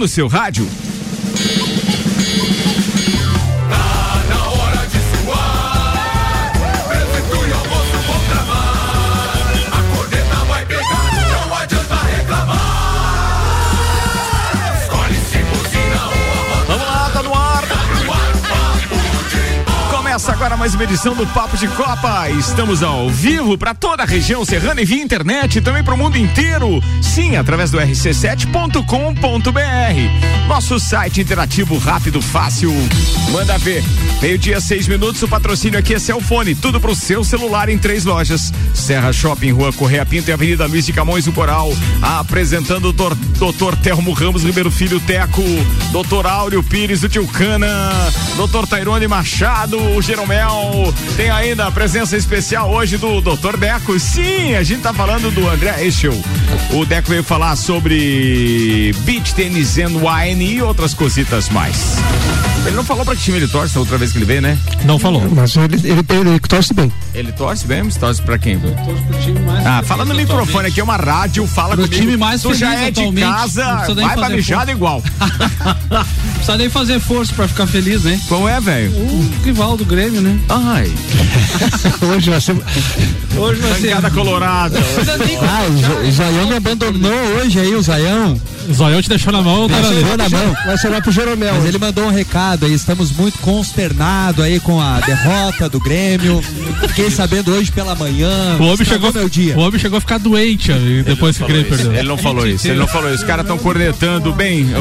no seu rádio. Começa agora mais uma edição do Papo de Copa. Estamos ao vivo para toda a região serrana e via internet e também para o mundo inteiro. Sim, através do rc7.com.br. Nosso site interativo rápido, fácil. Manda ver. Meio-dia, seis minutos. O patrocínio aqui é Celfone. Tudo pro seu celular em três lojas: Serra Shopping, Rua Correia Pinto e Avenida Luiz de Camões do Coral. Apresentando o doutor, doutor Telmo Ramos Ribeiro Filho Teco, doutor Áureo Pires do Tilcana, doutor Tairone Machado, o Jeromel. Tem ainda a presença especial hoje do doutor Deco. Sim, a gente tá falando do André Eschel. O Deco veio falar sobre beach tennis and wine e outras cositas mais. Ele não falou pra que time ele torce a outra vez que ele veio, né? Não falou. Mas ele, ele, ele torce bem. Ele torce bem, mas torce pra quem? Torce pro time mais Ah, fala no microfone aqui, é uma rádio, fala Pro comigo. time mais tu já é de casa, vai pra mijada igual. Precisa nem fazer força pra ficar feliz, né? Qual é, velho? O rival do Grêmio, né? Ai, Hoje vai ser. Hoje vai ser. colorada. Não precisa nem- Ah, o Zaião me abandonou hoje aí, o Zaião. Zoião te deixou na mão, cara. Deixou na mão. Vai ser lá pro Jeromel. Mas ele mandou um recado aí, estamos muito consternados aí com a derrota do Grêmio. Fiquei sabendo hoje pela manhã. O homem, chegou, meu dia. o homem chegou a ficar doente depois que o Grêmio perdeu. Ele não falou isso, ele não falou isso. Os caras estão cornetando bem.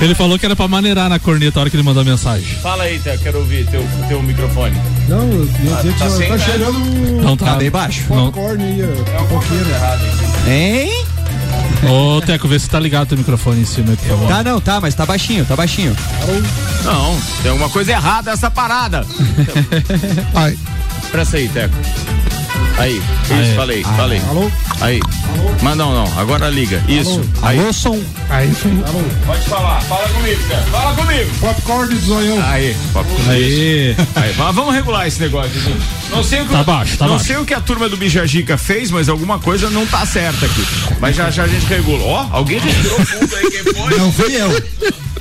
Ele falou que era pra maneirar na corneta a hora que ele mandou a mensagem. Fala aí, Té, quero ouvir teu, teu microfone. Não, eu que tá tá chegando um Não tá. Tá bem baixo. Não. popcorn aí, ó, fofoqueiro. Hein? Ô, Teco, vê se tá ligado teu microfone em cima aí, por favor. Tá não, tá, mas tá baixinho, tá baixinho. Não, tem alguma coisa errada essa parada. Ai, Presta aí, Teco. Aí, isso, Aí. falei, falei. Alô? Aí. Mas não, não, agora liga. Isso. Aí. Alô, som. aí sim. Pode falar, fala comigo, Teco. Fala comigo. Popcorn do zoião. Aí, papo. Aí. Aí, mas vamos regular esse negócio aqui. Não sei o que, Tá baixo, tá não baixo. sei o que a turma do Bijagica fez, mas alguma coisa não tá certa aqui. Mas já já a gente regula. Ó, alguém respirou fundo aí, quem foi? Não fui eu.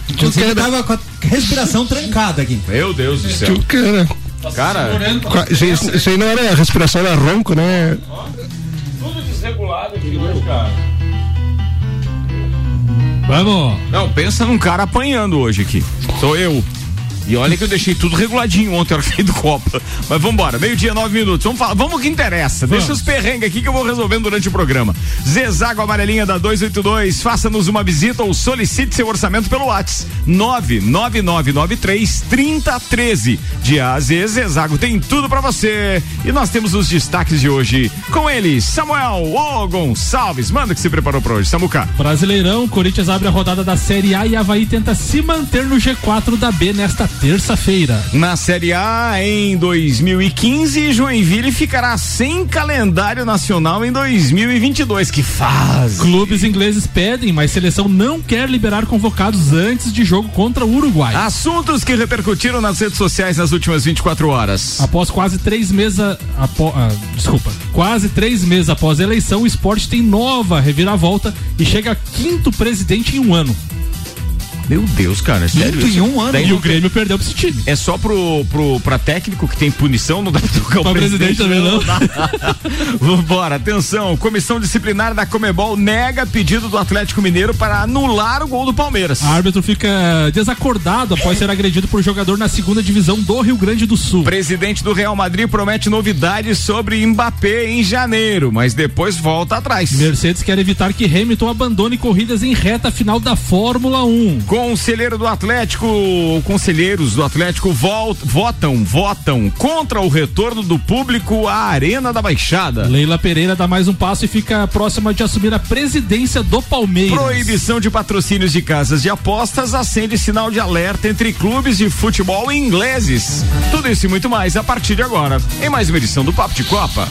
Inclusive, eu tava com a respiração trancada aqui. Meu Deus do céu. Cara, Cara, qua- isso, aí- isso aí não era respiração, era ronco, né? tudo desregulado aqui hoje, cara. Vamos. Não, pensa num cara apanhando hoje aqui. Sou eu. E olha que eu deixei tudo reguladinho ontem, a hora que saí do Copa. Mas vambora, meio-dia, nove minutos. Vamos falar, vamos que interessa. Deixa os perrengues aqui que eu vou resolvendo durante o programa. Zezago Amarelinha da 282, faça-nos uma visita ou solicite seu orçamento pelo WhatsApp. 99993 3013. De A a Z, Zezago tem tudo pra você. E nós temos os destaques de hoje. Com ele, Samuel O Gonçalves. Manda que se preparou pra hoje, Samuca. Brasileirão, Corinthians abre a rodada da Série A e Havaí tenta se manter no G4 da B nesta terça-feira. Na Série A em 2015, Joinville ficará sem calendário nacional em 2022. Que fase! Clubes ingleses pedem, mas seleção não quer liberar convocados antes de jogo contra o Uruguai. Assuntos que repercutiram nas redes sociais nas últimas 24 horas. Após quase três meses. Apo, ah, desculpa. Quase três meses após a eleição, o esporte tem nova reviravolta e chega a quinto presidente em um ano. Meu Deus, cara, é sério? Isso? um ano? Daí E o Grêmio perdeu pra esse time. É só pro, pro, pra técnico que tem punição, não dá pra trocar o Pra presidente também não. Vambora, atenção. Comissão disciplinar da Comebol nega pedido do Atlético Mineiro para anular o gol do Palmeiras. O árbitro fica desacordado após ser agredido por jogador na segunda divisão do Rio Grande do Sul. Presidente do Real Madrid promete novidades sobre Mbappé em janeiro, mas depois volta atrás. Mercedes quer evitar que Hamilton abandone corridas em reta final da Fórmula 1. Conselheiro do Atlético, conselheiros do Atlético votam, votam contra o retorno do público à Arena da Baixada. Leila Pereira dá mais um passo e fica próxima de assumir a presidência do Palmeiras. Proibição de patrocínios de casas de apostas acende sinal de alerta entre clubes de futebol ingleses. Tudo isso e muito mais a partir de agora, em mais uma edição do Papo de Copa.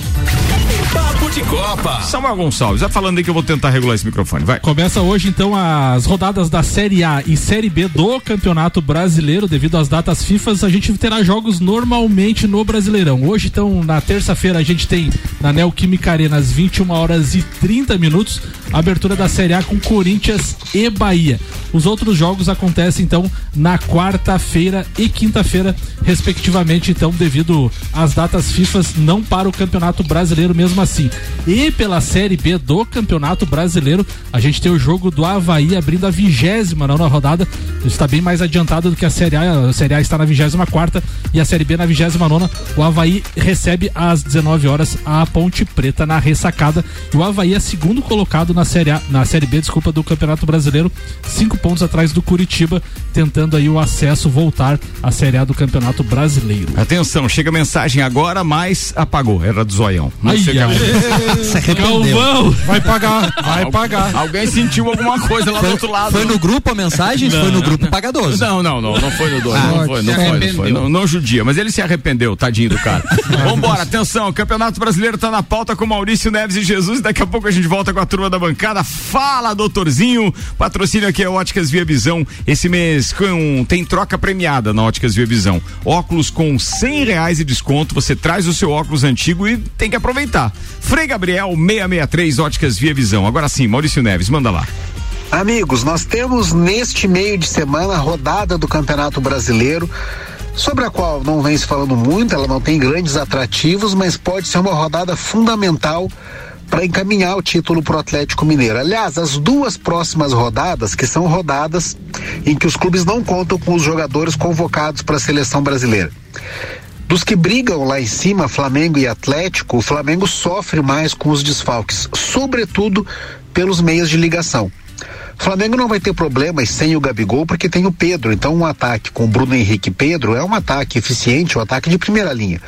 Papo de Copa. Samuel Gonçalves, vai falando aí que eu vou tentar regular esse microfone, vai. Começa hoje então as rodadas da Série A e Série B do Campeonato Brasileiro. Devido às datas FIFA, a gente terá jogos normalmente no Brasileirão. Hoje, então, na terça-feira, a gente tem na Neoquímica Arena às 21 horas e 30 minutos a abertura da Série A com Corinthians e Bahia. Os outros jogos acontecem então na quarta-feira e quinta-feira, respectivamente, então, devido às datas FIFA, não para o Campeonato Brasileiro mesmo assim. E pela Série B do Campeonato Brasileiro, a gente tem o jogo do Havaí abrindo a vigésima nona rodada. Está bem mais adiantado do que a Série A. A Série A está na vigésima quarta e a Série B na vigésima nona. O Havaí recebe às 19 horas a Ponte Preta na ressacada. E o Havaí é segundo colocado na Série A, na Série B, desculpa, do Campeonato Brasileiro, cinco pontos atrás do Curitiba, tentando aí o acesso voltar à Série A do Campeonato Brasileiro. Atenção, chega a mensagem agora, mas apagou. Era do zoião. Não Ai, sei aconteceu. Se arrependeu. Vai pagar, vai pagar. Alguém sentiu alguma coisa lá do outro lado. Foi no grupo a mensagem? foi no grupo pagadoso. Não, não, não, não foi no dois, não foi, não foi, não foi, não, não judia, mas ele se arrependeu, tadinho do cara. Vambora, atenção, o Campeonato Brasileiro tá na pauta com Maurício Neves e Jesus, daqui a pouco a gente volta com a turma da bancada, fala doutorzinho, patrocínio aqui é Óticas Via Visão, esse mês com, tem troca premiada na Óticas Via Visão, óculos com cem reais de desconto, você traz o seu óculos antigo e tem que aproveitar. Frei Gabriel 663 Óticas Via Visão, agora sim, Maurício Neves, manda lá. Amigos, nós temos neste meio de semana a rodada do Campeonato Brasileiro, sobre a qual não vem se falando muito, ela não tem grandes atrativos, mas pode ser uma rodada fundamental para encaminhar o título para o Atlético Mineiro. Aliás, as duas próximas rodadas, que são rodadas em que os clubes não contam com os jogadores convocados para a seleção brasileira. Dos que brigam lá em cima, Flamengo e Atlético, o Flamengo sofre mais com os desfalques, sobretudo pelos meios de ligação. Flamengo não vai ter problemas sem o Gabigol porque tem o Pedro. Então, um ataque com Bruno Henrique e Pedro é um ataque eficiente, um ataque de primeira linha.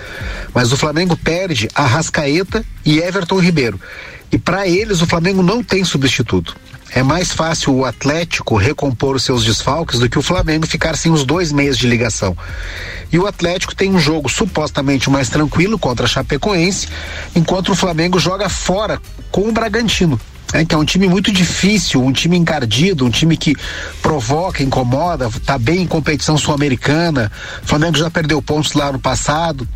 Mas o Flamengo perde a Rascaeta e Everton Ribeiro. E para eles, o Flamengo não tem substituto. É mais fácil o Atlético recompor os seus desfalques do que o Flamengo ficar sem os dois meios de ligação. E o Atlético tem um jogo supostamente mais tranquilo contra a Chapecoense, enquanto o Flamengo joga fora com o Bragantino. É, que é um time muito difícil, um time encardido, um time que provoca, incomoda, tá bem em competição sul-americana. O Flamengo já perdeu pontos lá no passado.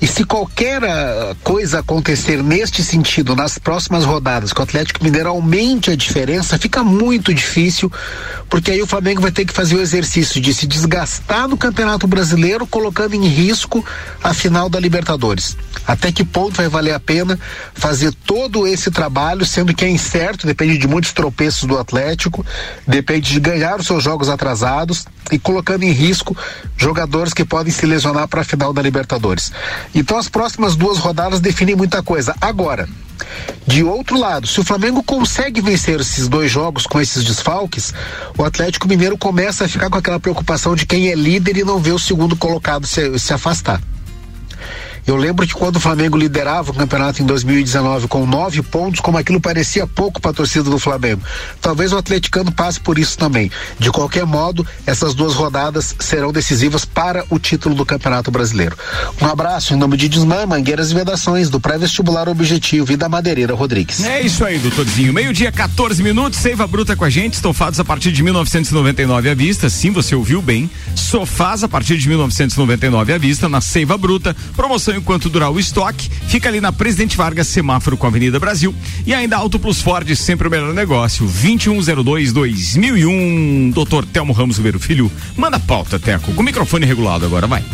E se qualquer ah, coisa acontecer neste sentido nas próximas rodadas, que o Atlético Mineiro aumente a diferença, fica muito difícil, porque aí o Flamengo vai ter que fazer o exercício de se desgastar no Campeonato Brasileiro, colocando em risco a final da Libertadores. Até que ponto vai valer a pena fazer todo esse trabalho, sendo que é incerto, depende de muitos tropeços do Atlético, depende de ganhar os seus jogos atrasados e colocando em risco jogadores que podem se lesionar para a final da Libertadores. Então as próximas duas rodadas definem muita coisa. Agora, de outro lado, se o Flamengo consegue vencer esses dois jogos com esses desfalques, o Atlético Mineiro começa a ficar com aquela preocupação de quem é líder e não vê o segundo colocado se, se afastar. Eu lembro que quando o Flamengo liderava o campeonato em 2019 com nove pontos, como aquilo parecia pouco para a torcida do Flamengo. Talvez o atleticano passe por isso também. De qualquer modo, essas duas rodadas serão decisivas para o título do Campeonato Brasileiro. Um abraço em nome de Desmã, Mangueiras e Vedações, do Pré-Vestibular Objetivo e da Madeireira Rodrigues. É isso aí, doutorzinho. Meio-dia, 14 minutos, Seiva Bruta com a gente, estofados a partir de 1999 à vista. Sim, você ouviu bem. Sofás a partir de 1999 à vista na Seiva Bruta. Promoção enquanto durar o estoque. Fica ali na Presidente Vargas, semáforo com a Avenida Brasil. E ainda Auto Plus Ford, sempre o melhor negócio. 2102-2001. Doutor Telmo Ramos Ribeiro Filho. Manda a pauta, Teco. Com o microfone regulado agora, vai.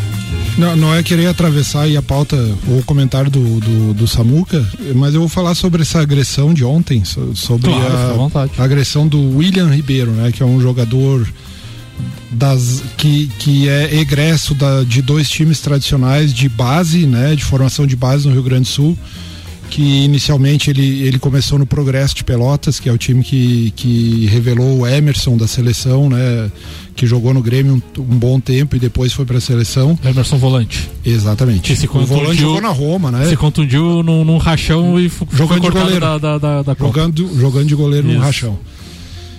Não, não é querer atravessar aí a pauta ou o comentário do, do, do Samuca, mas eu vou falar sobre essa agressão de ontem, so- sobre Claro, a, a agressão do William Ribeiro, né? Que é um jogador das que, que é egresso da, de dois times tradicionais de base, né? De formação de base no Rio Grande do Sul. Que inicialmente ele, ele começou no Progresso de Pelotas, que é o time que, que revelou o Emerson da seleção, né? Que jogou no Grêmio um, um bom tempo e depois foi para a seleção. Emerson Volante. Exatamente. Que se o volante contundiu- jogou na Roma, né? Se contundiu num, num rachão e Jogando foi de goleiro. da, da, da, da jogando, jogando de goleiro Isso. rachão.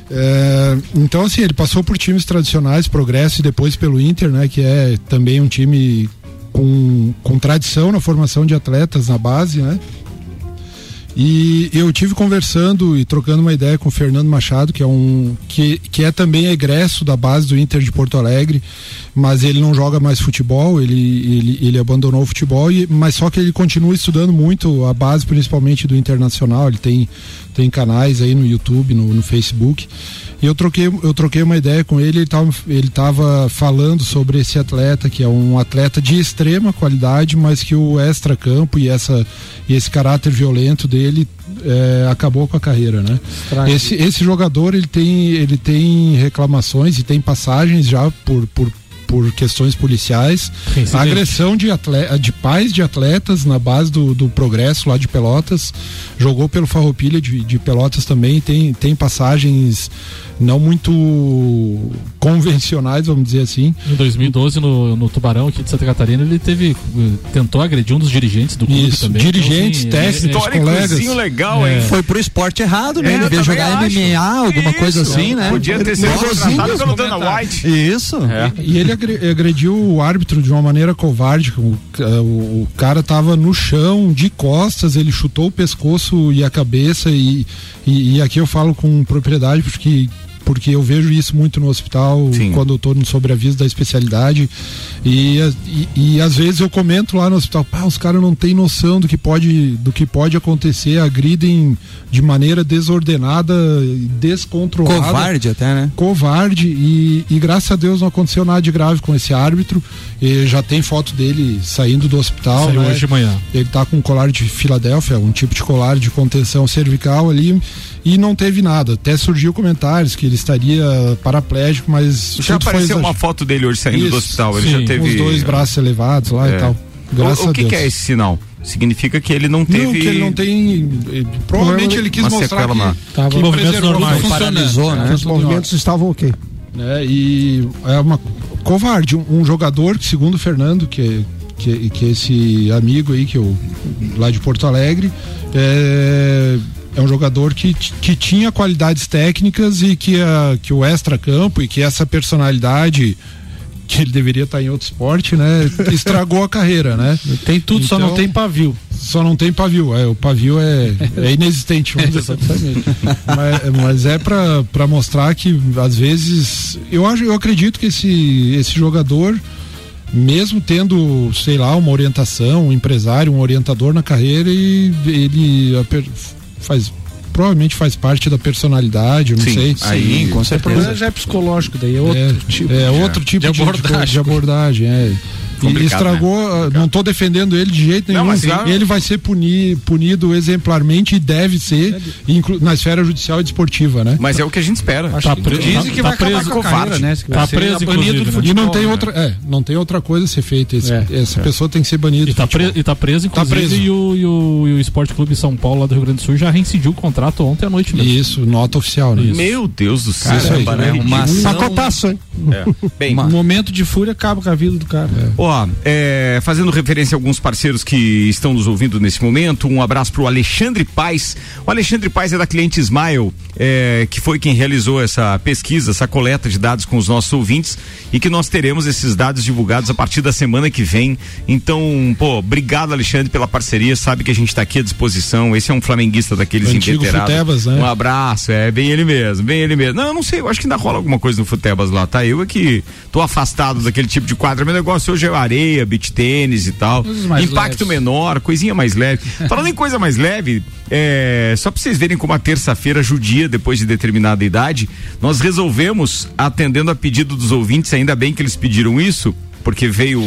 É, então, assim, ele passou por times tradicionais, Progresso e depois pelo Inter, né? Que é também um time com, com tradição na formação de atletas na base, né? E eu tive conversando e trocando uma ideia com o Fernando Machado, que é um que, que é também egresso da base do Inter de Porto Alegre, mas ele não joga mais futebol, ele, ele, ele abandonou o futebol, e, mas só que ele continua estudando muito a base, principalmente do Internacional, ele tem, tem canais aí no YouTube, no, no Facebook. E eu troquei, eu troquei uma ideia com ele, ele estava ele tava falando sobre esse atleta, que é um atleta de extrema qualidade, mas que o extra-campo e, essa, e esse caráter violento dele é, acabou com a carreira, né? Esse, esse jogador ele tem, ele tem reclamações e tem passagens já por, por por questões policiais, agressão de, atleta, de pais de atletas na base do, do progresso lá de Pelotas, jogou pelo Farroupilha de, de Pelotas também, tem, tem passagens não muito convencionais, vamos dizer assim. Em 2012, no, no Tubarão aqui de Santa Catarina, ele teve. eh, tentou agredir um dos dirigentes do clube Isso, também. dirigentes, Então, assim, técnicos, é- colegas. Históricozinho legal, É. hein? Foi pro esporte errado, né? É, Ele veio jogar acho. MMA, alguma Isso, coisa assim, né? Podia ter sido contratado pelo Dana. White. Isso. É. E ele agre- agrediu o árbitro de uma maneira covarde. O, o, o cara tava no chão, de costas, ele chutou o pescoço e a cabeça. E, e, e aqui eu falo com propriedade porque. Porque eu vejo isso muito no hospital Sim. quando eu estou no sobreaviso da especialidade. E, e, e às vezes eu comento lá no hospital, pá, os caras não têm noção do que pode, do que pode acontecer, agridem de maneira desordenada descontrolada Covarde até, né? covarde e, e graças a Deus não aconteceu nada de grave com esse árbitro. E já tem foto dele saindo do hospital. Saiu né? hoje de manhã. Ele tá com um colar de Filadélfia, um tipo de colar de contenção cervical ali e não teve nada. Até surgiu comentários que ele estaria paraplégico, mas Já apareceu uma foto dele hoje saindo do Isso, hospital. Ele sim, já teve. com os dois braços elevados lá É. e tal. Graças O, o a que, Deus. que é esse sinal? Significa que ele não teve. Não, que ele não tem. eh, Provavelmente ele quis mostrar que, na- Tava- que Movimentos normais. mais. Paralisou, né? Os movimentos estavam ok. né? E é uma covarde, um, um jogador que segundo o Fernando, que que, que esse amigo aí que eu lá de Porto Alegre é, é um jogador que, que tinha qualidades técnicas e que, a, que o extra campo e que essa personalidade que ele deveria estar em outro esporte, né? Estragou a carreira, né? Tem tudo, só Então- não tem pavio. Só não tem pavio, é, o pavio é, é inexistente, vamos dizer assim. mas, mas é pra mostrar que às vezes eu acho, eu acredito que esse esse jogador mesmo tendo, sei lá, uma orientação, um empresário, um orientador na carreira e ele faz provavelmente faz parte da personalidade, eu não Sim, sei. aí, com O problema certeza. já é psicológico, daí é outro é, tipo. é outro tipo de de, abordagem. de abordagem, é. E Complicado, estragou, ah, não estou defendendo ele de jeito Não, nenhum. mas já- Ele vai ser puni, punido exemplarmente e deve ser inclu- na esfera judicial e desportiva, né? Mas é o que a gente espera. Tá pre- Dizem que tá vai preso, com a covarde. carreira, né? Que vai Tá ser preso, banido inclusive, do né? E futebol, não tem né? outra, é, não tem outra coisa a ser feita. Esse- É, essa pessoa tem que ser banida. E tá, futebol. pre- e tá preso, Tá preso. E, o, e, o, e o Esporte Clube São Paulo, lá do Rio Grande do Sul, já reincidiu o contrato ontem à noite mesmo. Isso, nota oficial, né? Isso. Meu Deus do céu. Isso aí. né? Uma ação- Pacotaço, hein? Bem, Um momento de fúria acaba com a vida do cara. Ó, é, fazendo referência a alguns parceiros que estão nos ouvindo nesse momento, um abraço pro Alexandre Paz. O Alexandre Paz é da cliente Smile, é, que foi quem realizou essa pesquisa, essa coleta de dados com os nossos ouvintes e que nós teremos esses dados divulgados a partir da semana que vem. Então, pô, obrigado Alexandre pela parceria, sabe que a gente tá aqui à disposição. Esse é um flamenguista daqueles. Futebas, né? Um abraço, é bem ele mesmo, bem ele mesmo. Não, eu não sei, eu acho que ainda rola alguma coisa no Futebas lá, tá? Eu é que tô afastado daquele tipo de quadra. Meu negócio hoje é areia, beach tênis e tal. Impacto leves. menor, coisinha mais leve. Falando em coisa mais leve, é, só pra vocês verem como a terça-feira judia, depois de determinada idade, nós resolvemos, atendendo a pedido dos ouvintes, ainda bem que eles pediram isso, porque veio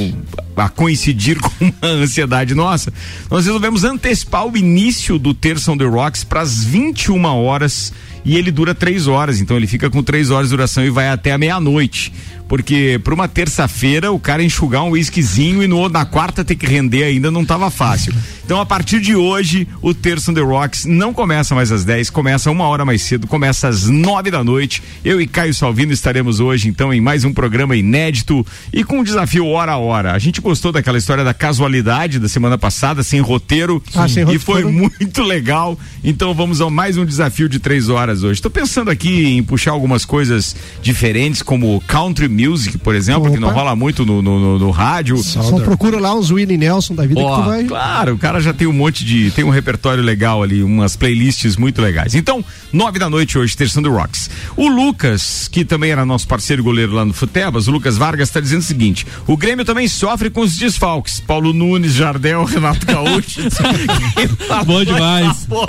a coincidir com uma ansiedade nossa, nós resolvemos antecipar o início do Terça on the Rocks para as 21 horas e ele dura três horas, então ele fica com três horas de duração e vai até a meia-noite. Porque para uma terça-feira o cara enxugar um whiskyzinho e no, na quarta ter que render ainda não tava fácil. Então a partir de hoje o Terça on the Rocks não começa mais às 10, começa uma hora mais cedo, começa às nove da noite. Eu e Caio Salvino estaremos hoje então em mais um programa inédito e com um desafio hora a hora. A gente gostou daquela história da casualidade da semana passada, sem roteiro, Ah, sem e roteiro. foi muito legal. Então vamos a mais um desafio de três horas hoje. Tô pensando aqui em puxar algumas coisas diferentes, como country music, por exemplo, que não Opa. rola muito no, no, no- no rádio. Só procura lá uns Willie Nelson da vida Ó, que tu vai. Claro, o cara já tem um monte de. tem um repertório legal ali, umas playlists muito legais. Então, nove da noite hoje, terção do Rocks. O Lucas, que também era nosso parceiro goleiro lá no Futebas, o Lucas Vargas, está dizendo o seguinte: o Grêmio também sofre com os desfalques. Paulo Nunes, Jardel, Renato Gaúcho. Bom demais. Boa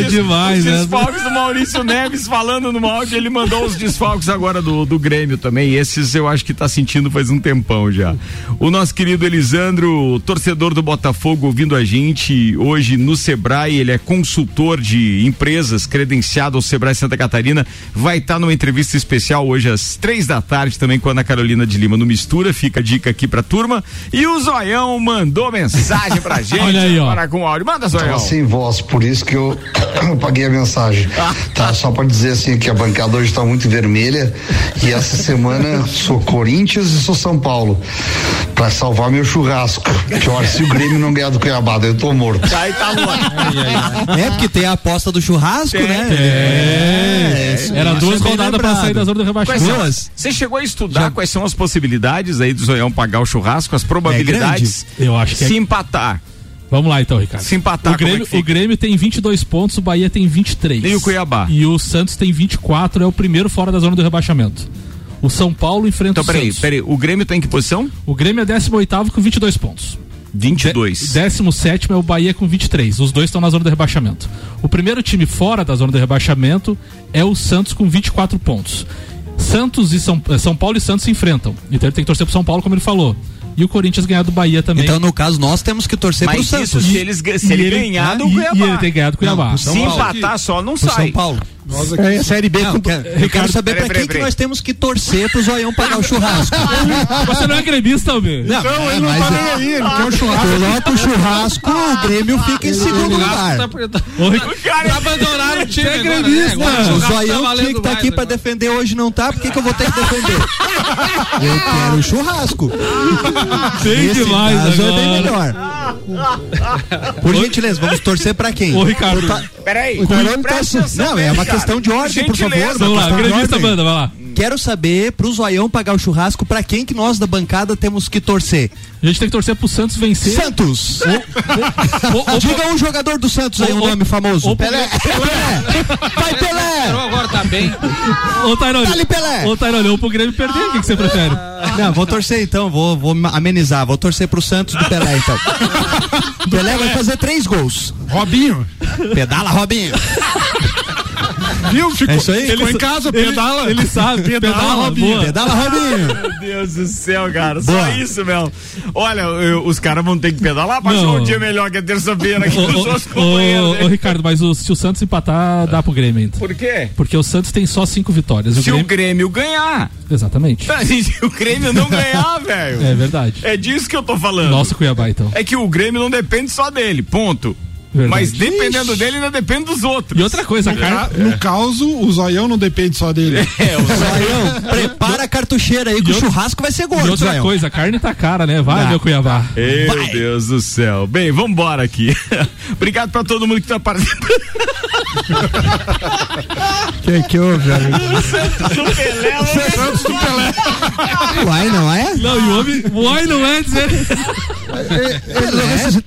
Os demais, os né? desfalques do Maurício Neves falando no áudio, ele mandou os desfalques agora do, do Grêmio também. Esses eu acho que tá sentindo faz um tempão já. O nosso querido Elisandro, torcedor do Botafogo, ouvindo a gente hoje no Sebrae, ele é consultor de empresas, credenciado ao Sebrae Santa Catarina, vai estar numa entrevista especial hoje às três da tarde também com a Ana Carolina de Lima no Mistura. Fica a dica aqui pra turma. E o Zoião mandou mensagem pra gente. Olha aí, ó. Para com áudio. Manda, Zoião. Tava sem voz, por isso que eu paguei a mensagem. Tá, só pra dizer assim que a bancada hoje tá muito vermelha e essa semana sou Corinthians e sou São Paulo. Pra salvar meu churrasco. Que olha, se o Grêmio não ganhar do Cuiabá, eu tô morto. Aí tá. É, porque tem a aposta do churrasco, Tem, né? É. isso- Era isso duas é rodadas pra sair da zona do rebaixamento. Você chegou a estudar quais são as possibilidades aí do Zoião pagar o churrasco, as probabilidades? Eu acho que é- Se empatar. Vamos lá então, Ricardo. Se empatar, o Grêmio, é que fica? o Grêmio tem 22 pontos, o Bahia tem 23. E o Cuiabá? E o Santos tem 24, é o primeiro fora da zona do rebaixamento. O São Paulo enfrenta Então, o peraí, Santos. peraí. O Grêmio tá em que posição? O Grêmio é 18 com 22 pontos. 22. 17 é o Bahia com 23. Os dois estão na zona do rebaixamento. O primeiro time fora da zona do rebaixamento é o Santos com 24 pontos. Santos e São, eh, São Paulo e Santos se enfrentam. Então ele tem que torcer pro São Paulo, como ele falou. E o Corinthians ganhar do Bahia também. Então, no caso, nós temos que torcer pro Mas Santos. isso se, eles, se E ele, ele- ganhar do Cuiabá. E ele tem ganhado do Cuiabá. pro Se Paulo. empatar só, não Pro sai. São Paulo. É, a Série B Não, com. quero- eu quero saber peraí, pra peraí, quem que nós temos que torcer pro Zoião pagar o churrasco. Você não é gremista, homem? Não, Não, ele não tá é- nem aí, ele quer o churrasco. Coloca o churrasco, o Grêmio fica em segundo lugar. Ô, Ric- O cara Abandonaram o time Você é gremista. né? O churrasco tá Zoião tinha que estar mais aqui pra defender hoje, não tá? Por que, que eu vou ter que defender? Eu quero o churrasco. Tem demais caso é bem melhor. Por gentileza, vamos torcer pra quem? Ô, Ricardo. Peraí. O tá- Não, é uma. Questão de ordem, por favor. Vamos lá, Questão de gremista ordem. manda, vai lá. Quero saber pro Zoião pagar o churrasco pra quem que nós da bancada temos que torcer. A gente tem que torcer pro Santos vencer. Santos! Ô, ô, Diga um jogador do Santos aí, um nome famoso. Pelé! Pelé! Vai, Pelé! Agora tá bem. Ô, Tairone. Dale, Pelé. Ô, Tairone, ou pro Grêmio perder, o que, que você prefere? Não, vou torcer então, vou, vou amenizar. Vou torcer pro Santos do Pelé então. Pelé vai fazer três gols. Robinho, Pedala, Robinho. Viu? Ficou, É isso aí? ficou em casa, pedala. Ele sabe, pedala, Pedala, Robinho. Pedala, Robinho. Meu Deus do céu, cara. Só Boa. isso, meu. Olha, eu- os caras vão ter que pedalar achar um dia melhor que a terça-feira nossos ô, companheiros. ô? Ricardo, mas o- se o Santos empatar, dá pro Grêmio ainda. Por quê? Porque o Santos tem só cinco vitórias. O Se o Grêmio... Grêmio ganhar. Exatamente. Se o Grêmio não ganhar, velho. É verdade. É disso que eu tô falando. Nossa, Cuiabá, então. É que o Grêmio não depende só dele, ponto. Verdade. Mas dependendo dele, ainda depende dos outros. E outra coisa, a carne. No caso, o zoião não depende só dele. É, o Zoião, prepara a cartucheira aí que o outra- churrasco vai ser E gordo, outra Zoião. coisa, a carne tá cara, né? Vai, meu Cuiabá. Meu Deus do céu. Bem, vambora aqui. Obrigado pra todo mundo que tá participando. Que que houve, amigo? do Pelé, né? Santos do Pelé. Uai, não é? Não, e o homem. Uai, não é dizer.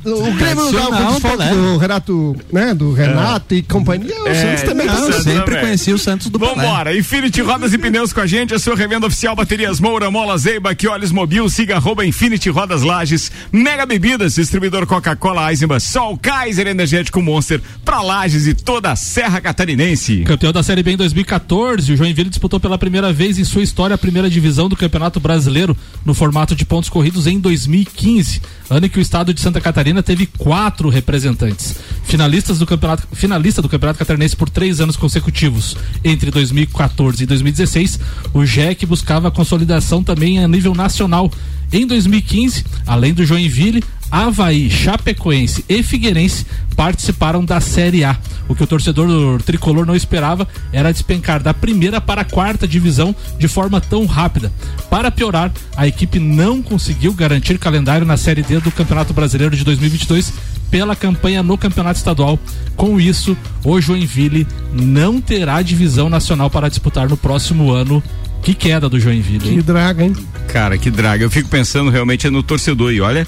O Grêmio não dá o. do Renato, né? Do Renato e companhia. O É, Santos também não, tá. Eu sempre também. conheci o Santos do Pelé. Vambora, Infinity Rodas e Pneus com a gente, a sua revenda oficial Baterias Moura, Mola Zeiba, que olhos mobil, siga arroba Infinity Rodas Lages, Mega Bebidas, distribuidor Coca-Cola, Eisenbahn, Sol, Kaiser Energético Monster, pra Lages e toda a Serra Catarinense. Campeão da Série B em 2014, o Joinville disputou pela primeira vez em sua história a primeira divisão do Campeonato Brasileiro no formato de pontos corridos em 2015, ano em que o estado de Santa Catarina teve quatro representantes. Finalistas do campeonato, finalista do Campeonato Catarinense por três anos consecutivos, entre 2014 e 2016, o JEC buscava consolidação também a nível nacional. Em 2015, além do Joinville, Havaí, Chapecoense e Figueirense participaram da Série A. O que o torcedor tricolor não esperava era despencar da primeira para a quarta divisão de forma tão rápida. Para piorar, a equipe não conseguiu garantir calendário na Série D do Campeonato Brasileiro de 2022 pela campanha no campeonato estadual. Com isso, o Joinville não terá divisão nacional para disputar no próximo ano. Que queda do Joinville. hein? Que draga, hein? Cara, que draga. Eu fico pensando realmente no torcedor. E olha,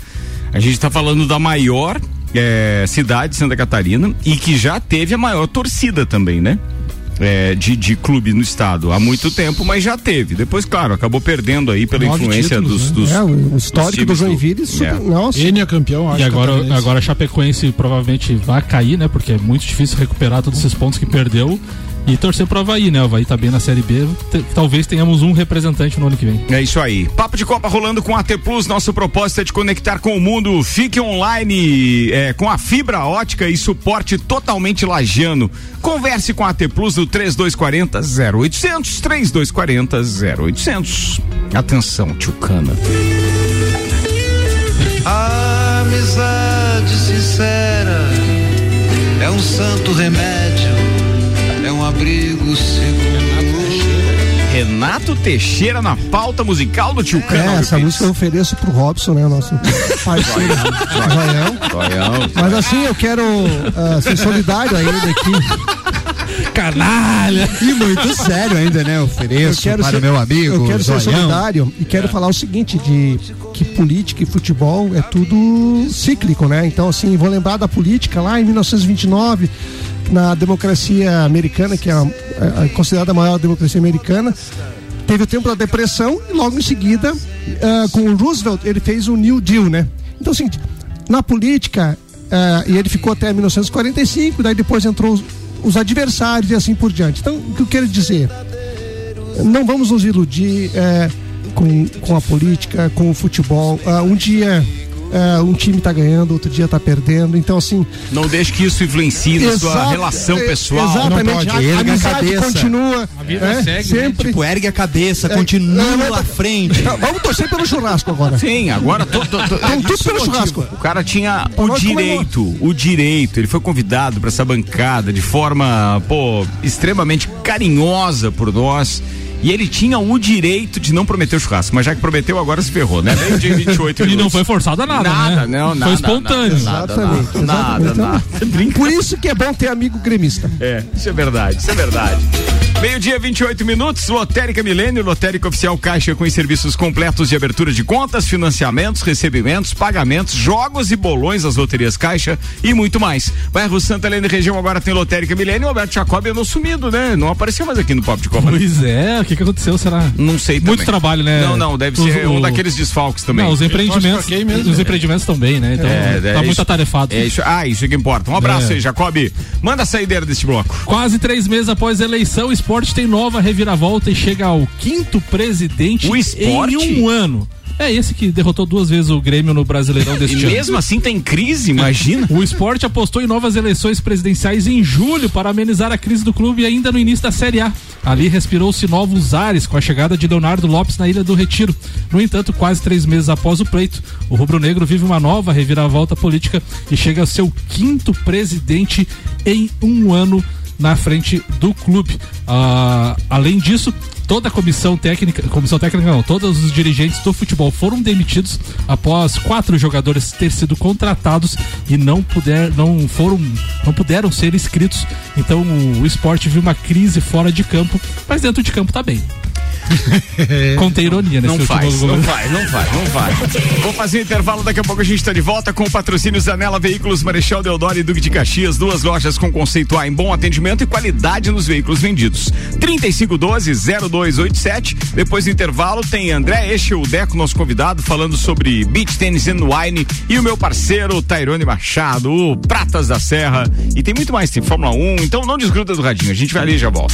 a gente tá falando da maior eh, cidade de Santa Catarina e que já teve a maior torcida também, né? É, de, de clube no estado há muito tempo, mas já teve. Depois, claro, acabou perdendo aí pela Nove influência títulos, dos, né? dos. É, o histórico do Joinville, super, É. nossa. Ele é campeão, acho E agora, agora a Chapecoense provavelmente vai cair, né? Porque é muito difícil recuperar todos esses pontos que perdeu. E torcer pro Havaí, né? O Havaí tá bem na Série B. T- talvez tenhamos um representante no ano que vem. É isso aí. Papo de Copa rolando com a AT Plus. Nosso propósito é de conectar com o mundo. Fique online é, com a fibra ótica e suporte totalmente lagiano. Converse com a AT Plus no 3240 0800 3240 0800. Atenção, Tchucana. A amizade sincera é um santo remédio, um abrigo seguro. Renato Teixeira na pauta musical do Tchucana. É, essa música eu ofereço pro Robson, né? Nosso parceiro. Zoião. Mas assim, eu quero ah, ser solidário a ele aqui. Canalha! E muito sério ainda, né? Eu Ofereço quero para ser, o meu amigo. eu quero ser Zoião. solidário e quero falar o seguinte de que política e futebol é tudo cíclico, né? Então assim, vou lembrar da política lá em 1929 na democracia americana, que é, a, é considerada a maior democracia americana, teve o tempo da depressão e logo em seguida, ah, com o Roosevelt, ele fez o New Deal, né? Então, assim, na política, ah, e ele ficou até 1945, daí depois entrou os, os adversários e assim por diante. Então, o que eu quero dizer? Não vamos nos iludir eh, com, com a política, com o futebol. Ah, um dia ah, um time tá ganhando, outro dia tá perdendo. Então, assim, Não deixe que isso influencie na sua relação é, pessoal. Exatamente. Não pode, a, erga a amizade cabeça. continua. A vida é, segue, né? sempre. Tipo, ergue a cabeça, É, continua à frente. Vamos torcer pelo churrasco agora. Sim, agora to, to, to, Tem tudo isso pelo churrasco. O cara tinha o nós direito, o direito. Ele foi convidado para essa bancada de forma, pô, extremamente carinhosa por nós. E ele tinha o direito de não prometer o churrasco, mas já que prometeu, agora se ferrou, né? Meio dia e 28 E não minutos. foi forçado a nada, Nada, né? não, nada. Foi espontâneo. Nada, Exatamente, nada, exatamente. nada, nada. Por isso que é bom ter amigo gremista. É, isso é verdade, isso é verdade. Meio-dia, 28 minutos, Lotérica Milênio, Lotérica Oficial Caixa com os serviços completos de abertura de contas, financiamentos, recebimentos, pagamentos, jogos e bolões das loterias Caixa e muito mais. Bairro Santa Helena região agora tem Lotérica Milênio, o Alberto Jacob andou sumido, né? Não apareceu mais aqui no Papo de Copa. né? Pois é, o que, que aconteceu? Será? Não sei também. Muito trabalho, né? Não, não, deve Os- ser um o- daqueles desfalques também. Não, os empreendimentos. toquei mesmo. Os empreendimentos estão bem, né? Então É, é tá muito isso. atarefado. É isso, ah, isso é que importa. Um abraço É. aí, Jacob. Manda a saideira deste bloco. Quase três meses após a eleição, esporte tem nova reviravolta e chega ao quinto presidente em um ano. É esse que derrotou duas vezes o Grêmio no Brasileirão E deste ano. mesmo assim tem crise, imagina. O esporte apostou em novas eleições presidenciais em julho para amenizar a crise do clube ainda no início da Série A. Ali respirou-se novos ares com a chegada de Leonardo Lopes na Ilha do Retiro. No entanto, quase três meses após o pleito, o rubro-negro vive uma nova reviravolta política e chega ao seu quinto presidente em um ano na frente do clube. Ah, além disso, toda a comissão técnica, comissão técnica não, todos os dirigentes do futebol foram demitidos após quatro jogadores ter sido contratados e não puder, não foram, não puderam ser inscritos. Então o esporte viu uma crise fora de campo, mas dentro de campo tá bem. Contei ironia nesse Não último faz, gol. não vai, não vai, não vai. Vou fazer um intervalo, daqui a pouco a gente está de volta com o patrocínio Zanela Veículos, Marechal Deodoro e Duque de Caxias, duas lojas com conceito A em bom atendimento e qualidade nos veículos vendidos. 3512-0287. Depois do intervalo tem André Echel, o Deco, nosso convidado, falando sobre beach tennis and wine e o meu parceiro Tairone Machado, o Pratas da Serra. E tem muito mais, tem Fórmula 1, então não desgruda do radinho, a gente vai ali e já volta.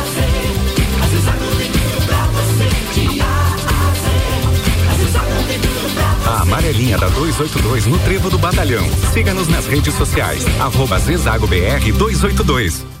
A amarelinha da 282 no Trevo do Batalhão. Siga-nos nas redes sociais. Arroba Zezago BR 282.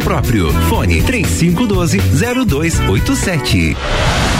próprio. Fone 3512 0287.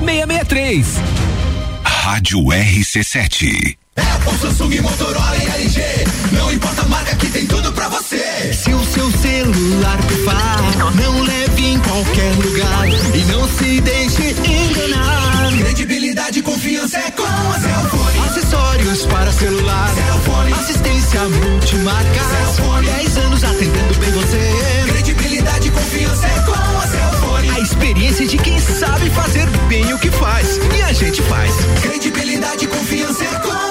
663. Rádio RC7. Apple, Samsung, Motorola e LG. Não importa a marca que tem tudo pra você. Se o seu celular pifar, não leve em qualquer lugar e não se deixe enganar. Credibilidade e confiança é com a Cellfone. Acessórios para celular. Cellfone. Assistência multimarca. Cellfone. 10 anos atendendo bem você. Credibilidade e confiança é com. A experiência de quem sabe fazer bem o que faz. E a gente faz. Credibilidade e confiança é com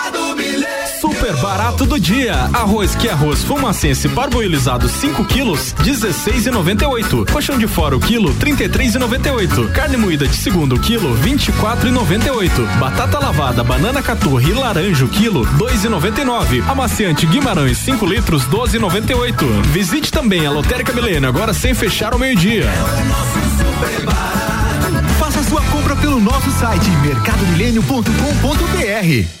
Super barato do dia. Arroz que arroz fumacense parboilizado 5 quilos, 16,98. Colchão de fora o quilo, 33,98. Carne moída de segundo quilo, 24,98. Batata lavada, banana caturra e laranja o quilo, 2,99. Amaciante Guimarães 5 litros, 12,98. Visite também a Lotérica Milênio agora sem fechar ao meio-dia. Faça sua compra pelo nosso site mercadomilênio.com.br.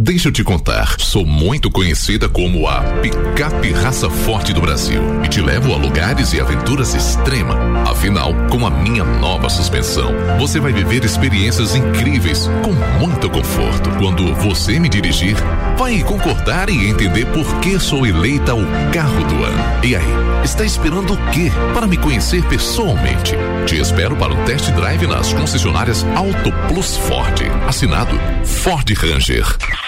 Deixa eu te contar, sou muito conhecida como a picape raça forte do Brasil e te levo a lugares e aventuras extrema. Afinal, com a minha nova suspensão, você vai viver experiências incríveis com muito conforto. Quando você me dirigir, vai concordar e entender por que sou eleita o carro do ano. E aí, está esperando o quê para me conhecer pessoalmente? Te espero para um test drive nas concessionárias Auto Plus Ford. Assinado Ford Ranger.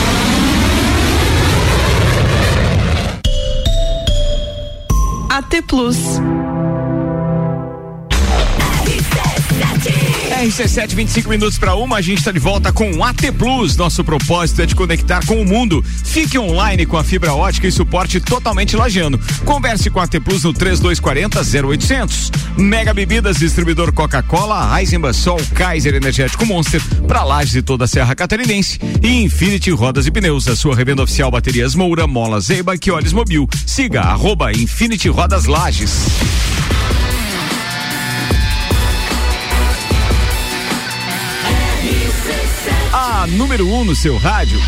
AT Plus. RC7, 25 minutos para uma, a gente está de volta com o AT Plus. Nosso propósito é te conectar com o mundo. Fique online com a fibra ótica e suporte totalmente lajeando. Converse com a AT Plus no 3240 0800. Mega Bebidas, distribuidor Coca-Cola, Eisenbahn, Sol, Kaiser Energético Monster, para Lages e toda a Serra Catarinense. E Infinity Rodas e Pneus, a sua revenda oficial Baterias Moura, Mola, Zeiba, olhos mobil. Siga arroba Infinity Rodas Lages. A número 1 um no seu rádio.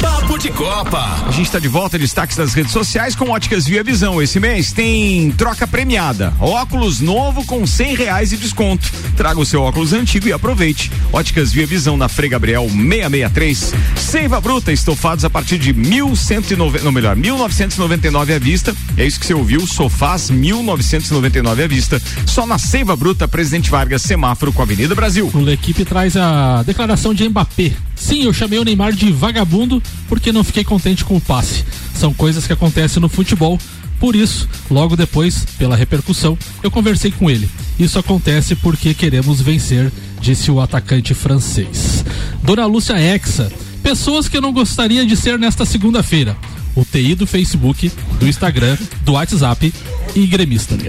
Papo de Copa. A gente está de volta, destaques das redes sociais com Óticas Via Visão. Esse mês tem troca premiada. Óculos novo com cem reais de desconto. Traga o seu óculos antigo e aproveite. Óticas Via Visão na Frei Gabriel 663. Seiva Bruta, estofados a partir de 1190, não melhor, 1999 à vista. É isso que você ouviu, sofás 1999 à vista. Só na Seiva Bruta, Presidente Vargas, semáforo com a Avenida Brasil. O equipe traz a declaração de Mbappé. Sim, eu chamei o Neymar de vagabundo porque não fiquei contente com o passe. São coisas que acontecem no futebol. Por isso, logo depois, pela repercussão, eu conversei com ele. Isso acontece porque queremos vencer, disse o atacante francês. Dona Lúcia Exa, pessoas que eu não gostaria de ser nesta segunda-feira. O TI do Facebook, do Instagram, do WhatsApp e gremista.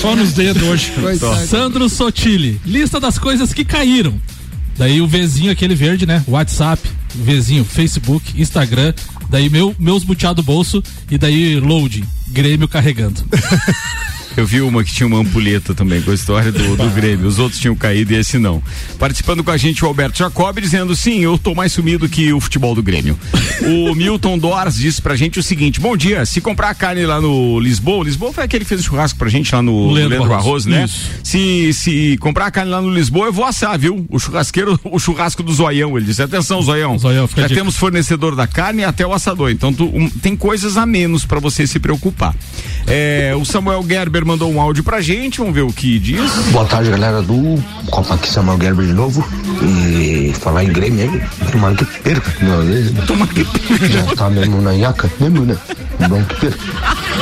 Só nos dedos hoje. Sandro Sotile, lista das coisas que caíram. Daí o Vzinho, aquele verde, né? WhatsApp, Vzinho, Facebook, Instagram. Daí meu, meus buteado bolso e daí loading, Grêmio carregando. Eu vi uma que tinha uma ampulheta também, com a história do, do Grêmio. Os outros tinham caído e esse não. Participando com a gente o Alberto Jacob, dizendo: sim, eu tô mais sumido que o futebol do Grêmio. o Milton Dors disse pra gente o seguinte: bom dia, se comprar a carne lá no Lisboa, Lisboa foi aquele que fez o churrasco pra gente lá no Leandro Leandro, Barroso, né? isso. Se, se comprar a carne lá no Lisboa, eu vou assar, viu? O churrasqueiro, o churrasco do Zoião. Ele disse: atenção, Zoião. Zoião, Já dica. temos fornecedor da carne até o assador. Então tu, um, tem coisas a menos pra você se preocupar. É, o Samuel Gerber mandou um áudio pra gente, vamos ver o que diz. Boa tarde, galera do Copa aqui, Samuel Gerber de novo. E falar em Grêmio aí, tomara que perca de uma vez. Né? Tomara que perca. Já tá mesmo na nhaca, mesmo, né? Bom que perca.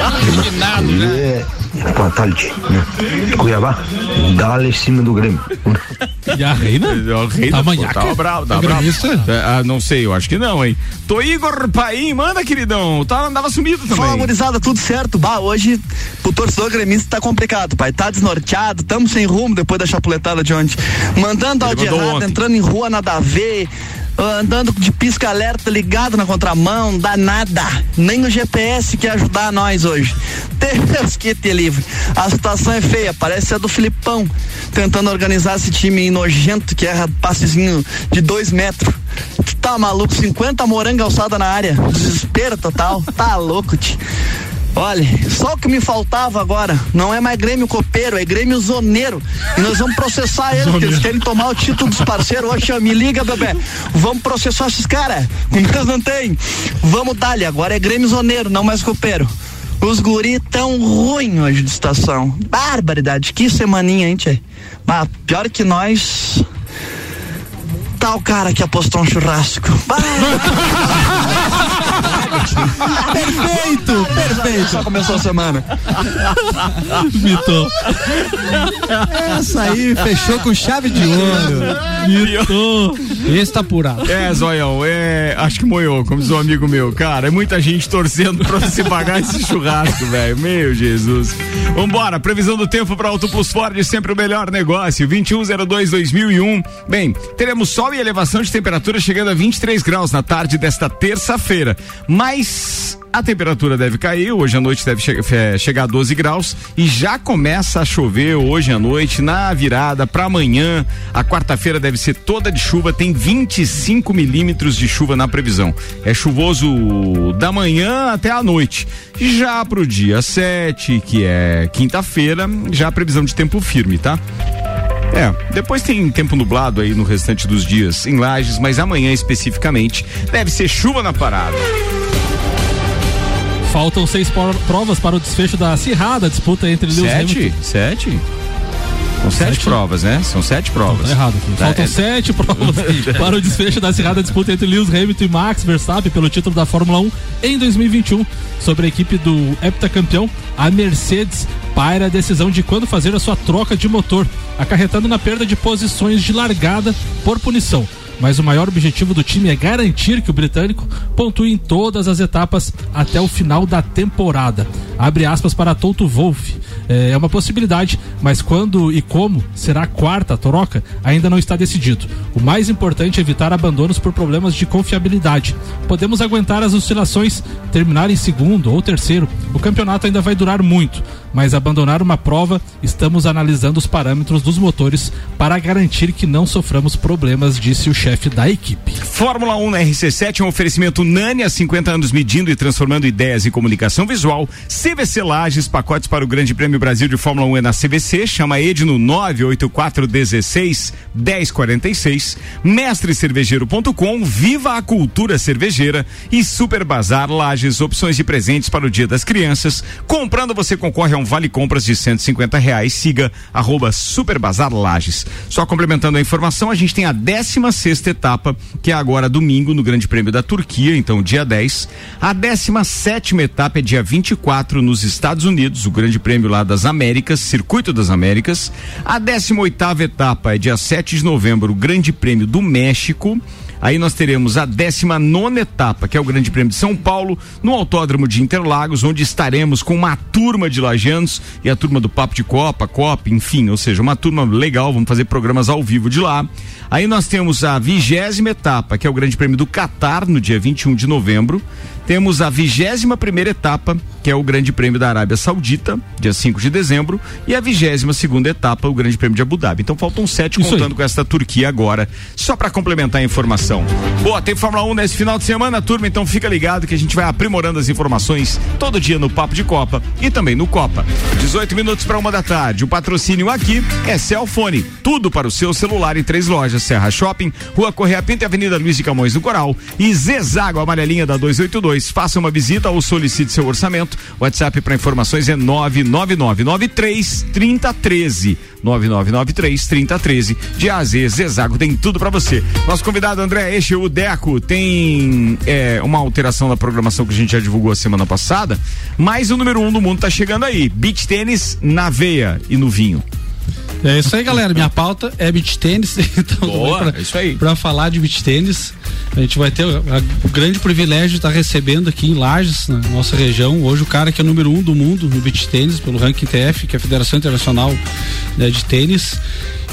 E é, boa tarde, né? Cuiabá, dá em cima do Grêmio. E a reina? O rei Tá manhaca? Tava bravo, tá É bravo. É, ah, não sei, eu acho que não, hein? Tô Igor Paim, manda, queridão. Tá, andava sumido também. Fala, gurizada, tudo certo? Bah, hoje o torcedor gremista tá complicado, pai. Tá desnorteado, tamo sem rumo depois da chapuletada de ontem. Mandando áudio errado, entrando em rua nada a ver. Andando de pisca-alerta ligado na contramão, dá nada. Nem o GPS quer ajudar nós hoje. Deus que te livre. A situação é feia, parece a do Filipão, tentando organizar esse time nojento que erra passezinho de dois metros. Tu tá maluco? 50 moranga alçada na área. Desespero total. Tá louco, tio. Olha, só o que me faltava agora não é mais Grêmio Copeiro, é Grêmio Zoneiro. E nós vamos processar eles, porque eles querem tomar o título dos parceiros. Oxe, me liga, bebê. Vamos processar esses caras. Com Deus não tem. Vamos dar-lhe, agora é Grêmio Zoneiro, não mais Copeiro. Os guri tão ruim hoje de estação. Barbaridade, que semaninha, hein, tchê? Mas pior que nós. Tá o cara que apostou um churrasco. Perfeito, perfeito. Só começou a semana. Mitou. Essa aí fechou com chave de ouro. Mitou. Esse tá apurado. É, Zoião, é. Acho que moiou, como diz um amigo meu. Cara, é muita gente torcendo pra você pagar esse churrasco, velho. Meu Jesus. Vambora, previsão do tempo para Auto Plus Ford, sempre o melhor negócio. 2102-2001. Bem, teremos sol e elevação de temperatura chegando a 23 graus na tarde desta terça-feira. Mas. A temperatura deve cair, hoje à noite deve che fe- chegar a 12 graus e já começa a chover hoje à noite, na virada para amanhã. A quarta-feira deve ser toda de chuva, tem 25 milímetros de chuva na previsão. É chuvoso da manhã até a noite. Já pro dia 7, que é quinta-feira, já a previsão de tempo firme, tá? É, depois tem tempo nublado aí no restante dos dias em Lages, mas amanhã especificamente deve ser chuva na parada. Faltam seis provas para o desfecho da acirrada disputa entre Lewis Sete? Hamilton. Sete? São sete, Sete? provas, né? São sete provas. Tá errado. Tá, Faltam é- sete provas para o desfecho da acirrada disputa entre Lewis Hamilton e Max Verstappen pelo título da Fórmula 1 em 2021. Sobre a equipe do heptacampeão, a Mercedes paira a decisão de quando fazer a sua troca de motor, acarretando na perda de posições de largada por punição. Mas o maior objetivo do time é garantir que o britânico pontue em todas as etapas até o final da temporada. Abre aspas para Toto Wolff. É é uma possibilidade, mas quando e como será a quarta troca ainda não está decidido. O mais importante é evitar abandonos por problemas de confiabilidade. Podemos aguentar as oscilações, terminar em segundo ou terceiro. O campeonato ainda vai durar muito, mas abandonar uma prova, estamos analisando os parâmetros dos motores para garantir que não soframos problemas, disse o chefe da equipe. Fórmula 1 na RC7 é um oferecimento Nani há 50 anos medindo e transformando ideias em comunicação visual. CVC Lages, pacotes para o Grande Prêmio Brasil de Fórmula 1 é na CVC. Chama Ed no 984 16 1046. Mestrecervejeiro.com, viva a cultura cervejeira e Super Bazar Lages, opções de presentes para o Dia das Crianças. Comprando você concorre a um vale compras de 150 reais. Siga arroba Super Bazar Lages. Só complementando a informação, a gente tem a 16 sexta etapa, que é agora domingo no Grande Prêmio da Turquia, então dia 10. A 17 sétima etapa é dia 24 nos Estados Unidos, o Grande Prêmio lá das Américas, Circuito das Américas. A 18 oitava etapa é dia 7 de novembro, o Grande Prêmio do México. Aí nós teremos a 19 etapa, que é o Grande Prêmio de São Paulo, no Autódromo de Interlagos, onde estaremos com uma turma de lajanos e a turma do Papo de Copa, Copa, enfim, ou seja, uma turma legal, vamos fazer programas ao vivo de lá. Aí nós temos a vigésima etapa, que é o Grande Prêmio do Catar, no dia 21 de novembro. Temos a vigésima primeira etapa, que é o Grande Prêmio da Arábia Saudita, dia 5 de dezembro, e a vigésima segunda etapa, o Grande Prêmio de Abu Dhabi. Então faltam sete Isso contando aí. com esta Turquia agora, só para complementar a informação. Boa, tem Fórmula 1 nesse final de semana, turma, então fica ligado que a gente vai aprimorando as informações todo dia no Papo de Copa e também no Copa. 18 minutos para uma da tarde. O patrocínio aqui é Celfone, tudo para o seu celular em três lojas: Serra Shopping, Rua Correia Pinto e Avenida Luiz de Camões do Coral e Zezago, amarelinha da 282. Faça uma visita ou solicite seu orçamento. WhatsApp para informações é 99993 3013. 9993 3013. De A a Z, Zezago tem tudo para você. Nosso convidado André Eixe, o Deco, tem é, uma alteração da programação que a gente já divulgou a semana passada, mas o número um do mundo tá chegando aí. Beach tênis na veia e no vinho. É isso aí, galera. Minha pauta é beach tênis. Então, Boa, pra, é isso aí. Pra falar de beach tênis, a gente vai ter o, grande privilégio de estar recebendo aqui em Lages, na nossa região, hoje o cara que é número um do mundo no beach tênis, pelo ranking TF, que é a Federação Internacional né, de Tênis.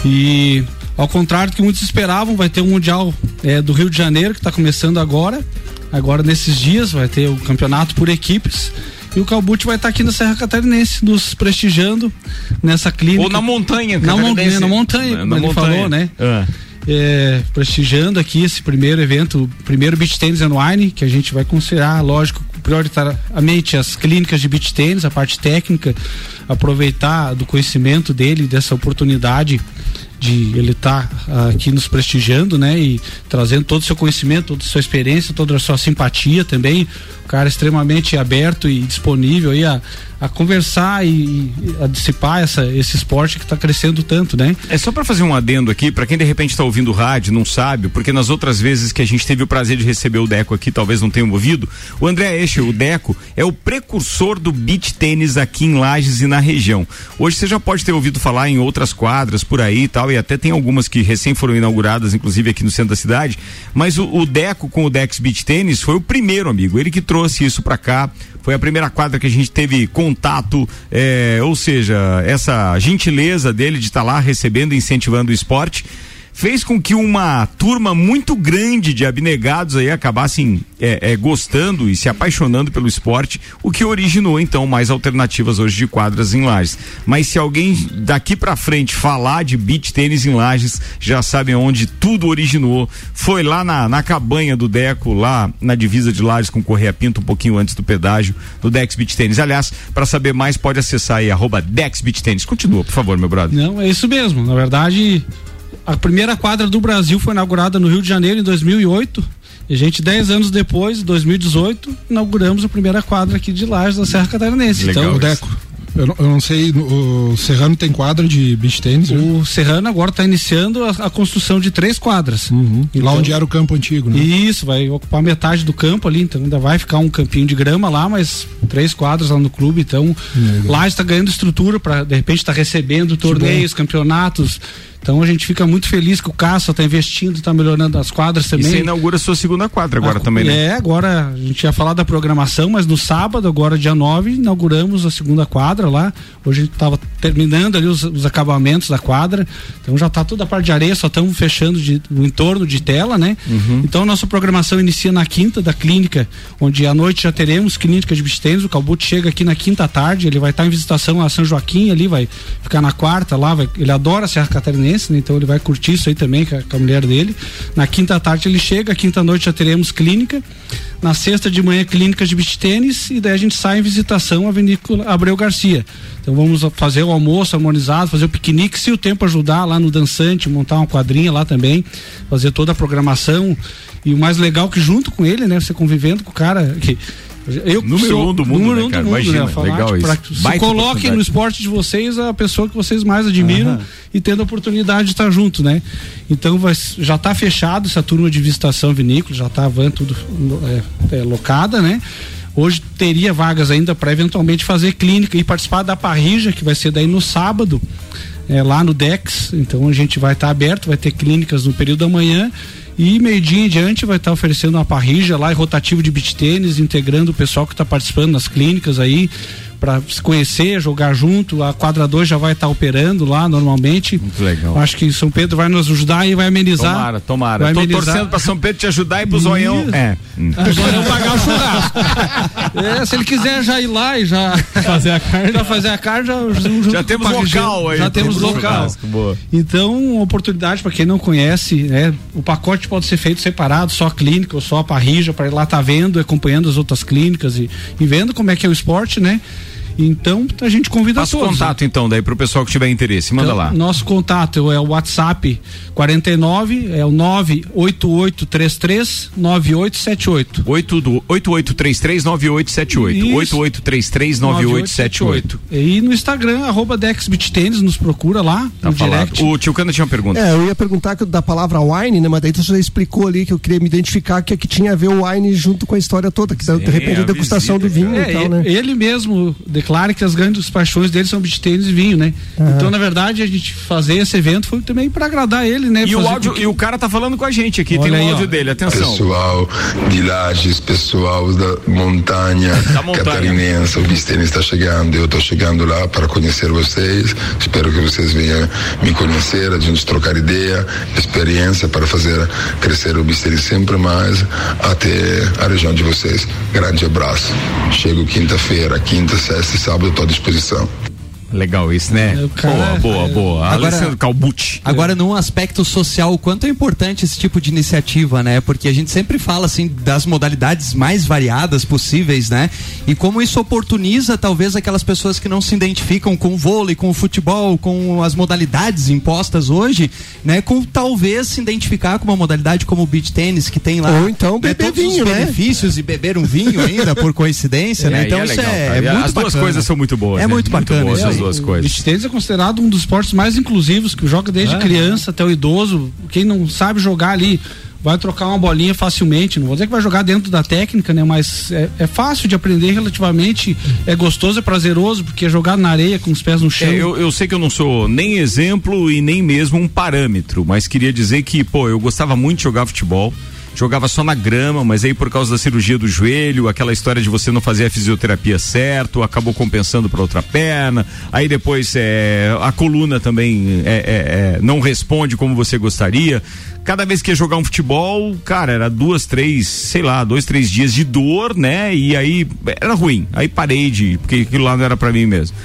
E ao contrário do que muitos esperavam, vai ter o Mundial é, do Rio de Janeiro, que está começando agora. Agora, nesses dias, vai ter o campeonato por equipes. E o Calbute vai estar aqui na Serra Catarinense, nos prestigiando nessa clínica. Ou na montanha, na, mon- catarinense. na montanha, Na como ele montanha. falou, né? Ah. É, prestigiando aqui esse primeiro evento, o primeiro Beach Tennis and Wine, que a gente vai considerar, lógico, prioritariamente as clínicas de beach tênis, a parte técnica, aproveitar do conhecimento dele, dessa oportunidade de ele estar aqui nos prestigiando, né? E trazendo todo o seu conhecimento, toda a sua experiência, toda a sua simpatia também. O cara extremamente aberto e disponível aí a, a conversar e, a dissipar essa, esse esporte que está crescendo tanto, né? É só para fazer um adendo aqui, para quem de repente está ouvindo rádio, não sabe, porque nas outras vezes que a gente teve o prazer de receber o Deco aqui, talvez não tenham ouvido, o André Escher, o Deco, é o precursor do beach tênis aqui em Lages e na região. Hoje você já pode ter ouvido falar em outras quadras por aí e tal, e até tem algumas que recém foram inauguradas, inclusive aqui no centro da cidade, mas o, o Deco com o Dex Beach Tênis foi o primeiro, amigo, ele que trouxe isso para cá, foi a primeira quadra que a gente teve contato, é, ou seja, essa gentileza dele de estar lá recebendo incentivando o esporte fez com que uma turma muito grande de abnegados aí acabassem é, é, gostando e se apaixonando pelo esporte, o que originou então mais alternativas hoje de quadras em Lages. Mas se alguém daqui para frente falar de beach tênis em Lages, já sabem onde tudo originou. Foi lá na, na cabanha do Deco, lá na divisa de Lages com Correia Pinto, um pouquinho antes do pedágio, do Dex Beach Tênis. Aliás, para saber mais, pode acessar aí, arroba Dex Beach Tênis. Continua, por favor, meu brother. Não, é isso mesmo. Na verdade, a primeira quadra do Brasil foi inaugurada no Rio de Janeiro em 2008. E a gente, 10 anos depois, em 2018, inauguramos a primeira quadra aqui de Lages da Serra Catarinense. Legal então, isso. Deco. Eu não, eu não sei, o Serrano tem quadra de beach tênis? O Serrano agora está iniciando a, a, construção de três quadras. Uhum. Então, lá onde era o campo antigo, né? Isso, vai ocupar metade do campo ali, então ainda vai ficar um campinho de grama lá, mas três quadras lá no clube, então Legal. lá está ganhando estrutura para de repente estar tá recebendo torneios, campeonatos. Então a gente fica muito feliz que o Caça está investindo, está melhorando as quadras também. E você inaugura a sua segunda quadra agora a, também, né? É, agora a gente ia falar da programação, mas no sábado, agora dia 9, inauguramos a segunda quadra lá. Hoje a gente estava terminando ali os, os, acabamentos da quadra. Então já está toda a parte de areia, só estamos fechando de, o entorno de tela, né? Uhum. Então a nossa programação inicia na quinta da clínica, onde à noite já teremos clínica de beach O Calbuto chega aqui na quinta tarde, ele vai estar tá em visitação a São Joaquim ali, vai ficar na quarta lá, vai, ele adora a Serra Catarinense, né? Então ele vai curtir isso aí também com a, com a mulher dele. Na quinta tarde ele chega, quinta noite já teremos clínica. Na sexta de manhã, clínica de beach tênis e daí a gente sai em visitação à Vinícola Abreu Garcia. Então vamos fazer o almoço harmonizado, fazer o piquenique, se o tempo ajudar lá no dançante, montar uma quadrinha lá também, fazer toda a programação. E o mais legal que junto com ele, né, você convivendo com o cara que eu número sou, um do mundo, número né, um do mundo, Imagina, né? Legal isso. Se coloquem no esporte de vocês a pessoa que vocês mais admiram uhum. e tendo a oportunidade de estar junto, né? Então vai, já está fechado essa turma de visitação vinícola, já está a van tudo é, é, locada, né? Hoje teria vagas ainda para eventualmente fazer clínica e participar da parrija, que vai ser daí no sábado, é, lá no Dex. Então a gente vai estar tá aberto, vai ter clínicas no período da manhã e meio-dia em diante vai estar tá oferecendo uma parrija lá e rotativo de beach tênis, integrando o pessoal que está participando nas clínicas aí para se conhecer, jogar junto. A quadra 2 já vai estar tá operando lá normalmente. Muito legal. Acho que São Pedro vai nos ajudar e vai amenizar. Tomara, tomara. Vai Tô amenizar. torcendo para São Pedro te ajudar e pro Zoião. É. O Zoião pagar o churrasco. é, se ele quiser já ir lá e já fazer a carne, já fazer a carne, já, já temos local aí. Já temos local. Boa. Então, oportunidade para quem não conhece, né? O pacote pode ser feito separado, só a clínica ou só a parrija para ir lá tá vendo, acompanhando as outras clínicas e, e vendo como é que é o esporte, né? Então a gente convida Passa todos. contato então daí para o pessoal que tiver interesse, manda então, lá. Nosso contato é o WhatsApp 49 é o 98833 9878. 8833 9878. 8833 9878. E no Instagram arroba DexBitTênis nos procura lá tá no falado. direct. O tio Cana tinha uma pergunta. É, eu ia perguntar que, da palavra wine, né, mas daí você já explicou ali que eu queria me identificar que, que tinha a ver o wine junto com a história toda, que Sim, de repente a degustação do vinho é, e tal, né? Ele mesmo declara que as grandes paixões dele são beach tênis e vinho, né? Uhum. Então, na verdade, a gente fazer esse evento foi também para agradar ele, né? E o áudio, e o cara tá falando com a gente aqui, Olha tem o um áudio ó. dele, atenção. Pessoal de Lages, pessoal da montanha, da montanha. catarinense, o beach tênis está chegando, eu tô chegando lá para conhecer vocês, espero que vocês venham me conhecer, a gente trocar ideia, experiência para fazer crescer o tênis sempre mais até a região de vocês. Grande abraço. Chego quinta-feira, quinta, sexta sábado, estou à disposição. Legal isso, né? Cara, boa, boa, é. boa. Agora, Alessandro Calbucci. Agora, num aspecto social, o quanto é importante esse tipo de iniciativa, né? Porque a gente sempre fala, assim, das modalidades mais variadas possíveis, né? E como isso oportuniza, talvez, aquelas pessoas que não se identificam com o vôlei, com o futebol, com as modalidades impostas hoje, né? Com talvez se identificar com uma modalidade como o beach tênis, que tem lá. Ou então né, beber todos vinho, os né? benefícios e beber um vinho ainda, por coincidência, é, né? Então, é isso legal, é, é, muito As duas coisas são muito boas. É né? muito bacana. Muito boas, duas coisas. O beach tênis é considerado um dos esportes mais inclusivos, que joga desde é, criança é. até o idoso. Quem não sabe jogar ali vai trocar uma bolinha facilmente. Não vou dizer que vai jogar dentro da técnica, né? Mas é, é fácil de aprender relativamente. É gostoso, é prazeroso, porque é jogar na areia com os pés no chão. É, eu, eu sei que eu não sou nem exemplo e nem mesmo um parâmetro, mas queria dizer que, pô, eu gostava muito de jogar futebol jogava só na grama, mas aí por causa da cirurgia do joelho, aquela história de você não fazer a fisioterapia certo, acabou compensando para outra perna. Aí depois é, a coluna também é, é, é, não responde como você gostaria. Cada vez que ia jogar um futebol, cara, era duas, três, sei lá, dois, três dias de dor, né? E aí era ruim. Aí parei de, porque aquilo lá não era para mim mesmo.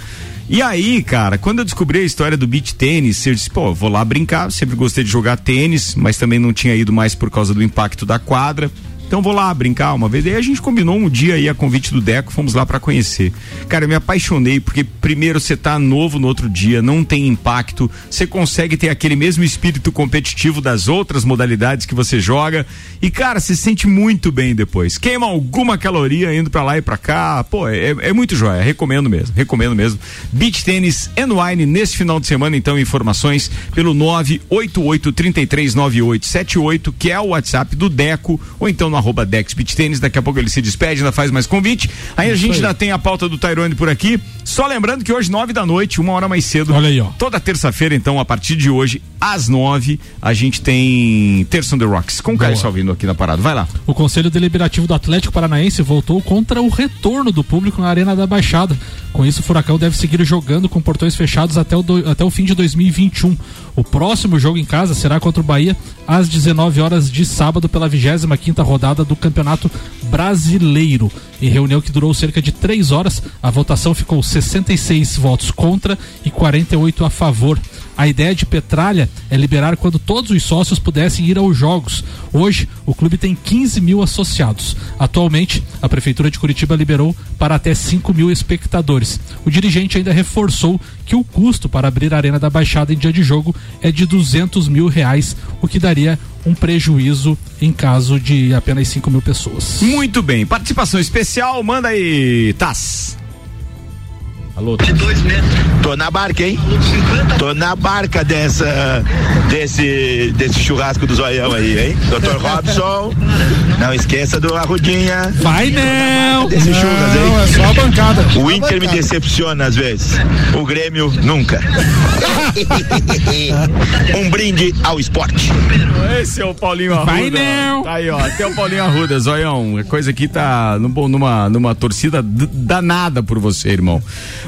E aí, cara, quando eu descobri a história do beach tênis, eu disse, pô, vou lá brincar, sempre gostei de jogar tênis, mas também não tinha ido mais por causa do impacto da quadra. Então vou lá brincar uma vez. Aí a gente combinou um dia aí a convite do Deco, fomos lá para conhecer. Cara, eu me apaixonei porque primeiro você tá novo no outro dia, não tem impacto, você consegue ter aquele mesmo espírito competitivo das outras modalidades que você joga e cara, se sente muito bem depois. Queima alguma caloria indo para lá e para cá. Pô, é, é muito joia, recomendo mesmo, recomendo mesmo. Beach Tênis and Wine nesse final de semana, então informações pelo 988339878, que é o WhatsApp do Deco, ou então no arroba Tênis. Daqui a pouco ele se despede, ainda faz mais convite. Aí a gente ainda tem a pauta do Tyrone por aqui. Só lembrando que hoje, nove da noite, uma hora mais cedo. Olha aí, ó. Toda terça-feira, então, a partir de hoje, às nove, a gente tem Terça on the Rocks com o Caio Salvino aqui na parada. Vai lá. O Conselho Deliberativo do Atlético Paranaense voltou contra o retorno do público na Arena da Baixada. Com isso, o Furacão deve seguir jogando com portões fechados até o, do- até o fim de 2021. O próximo jogo em casa será contra o Bahia às 19 horas de sábado pela 25 quinta rodada do Campeonato Brasileiro. Em reunião que durou cerca de três horas, a votação ficou 66 votos contra e 48 a favor. A ideia de Petralha é liberar quando todos os sócios pudessem ir aos jogos. Hoje, o clube tem 15 mil associados. Atualmente, a Prefeitura de Curitiba liberou para até 5 mil espectadores. O dirigente ainda reforçou que o custo para abrir a Arena da Baixada em dia de jogo é de 200 mil reais, o que daria um prejuízo em caso de apenas 5 mil pessoas. Muito bem. Participação especial, manda aí, Taz. Alô, Taz. Tô na barca, hein? Tô na barca dessa, desse, desse churrasco do zoião aí, hein? Dr. Robson, não esqueça do Arrudinha. Vai não! Desse churras, hein? Não, é só a bancada. O Inter me decepciona às vezes. O Grêmio nunca. um brinde ao esporte. Esse é o Paulinho Arruda. Vai não. Tá aí, ó. Até o Paulinho Arruda, Zoião. A coisa aqui tá numa, numa torcida danada por você, irmão.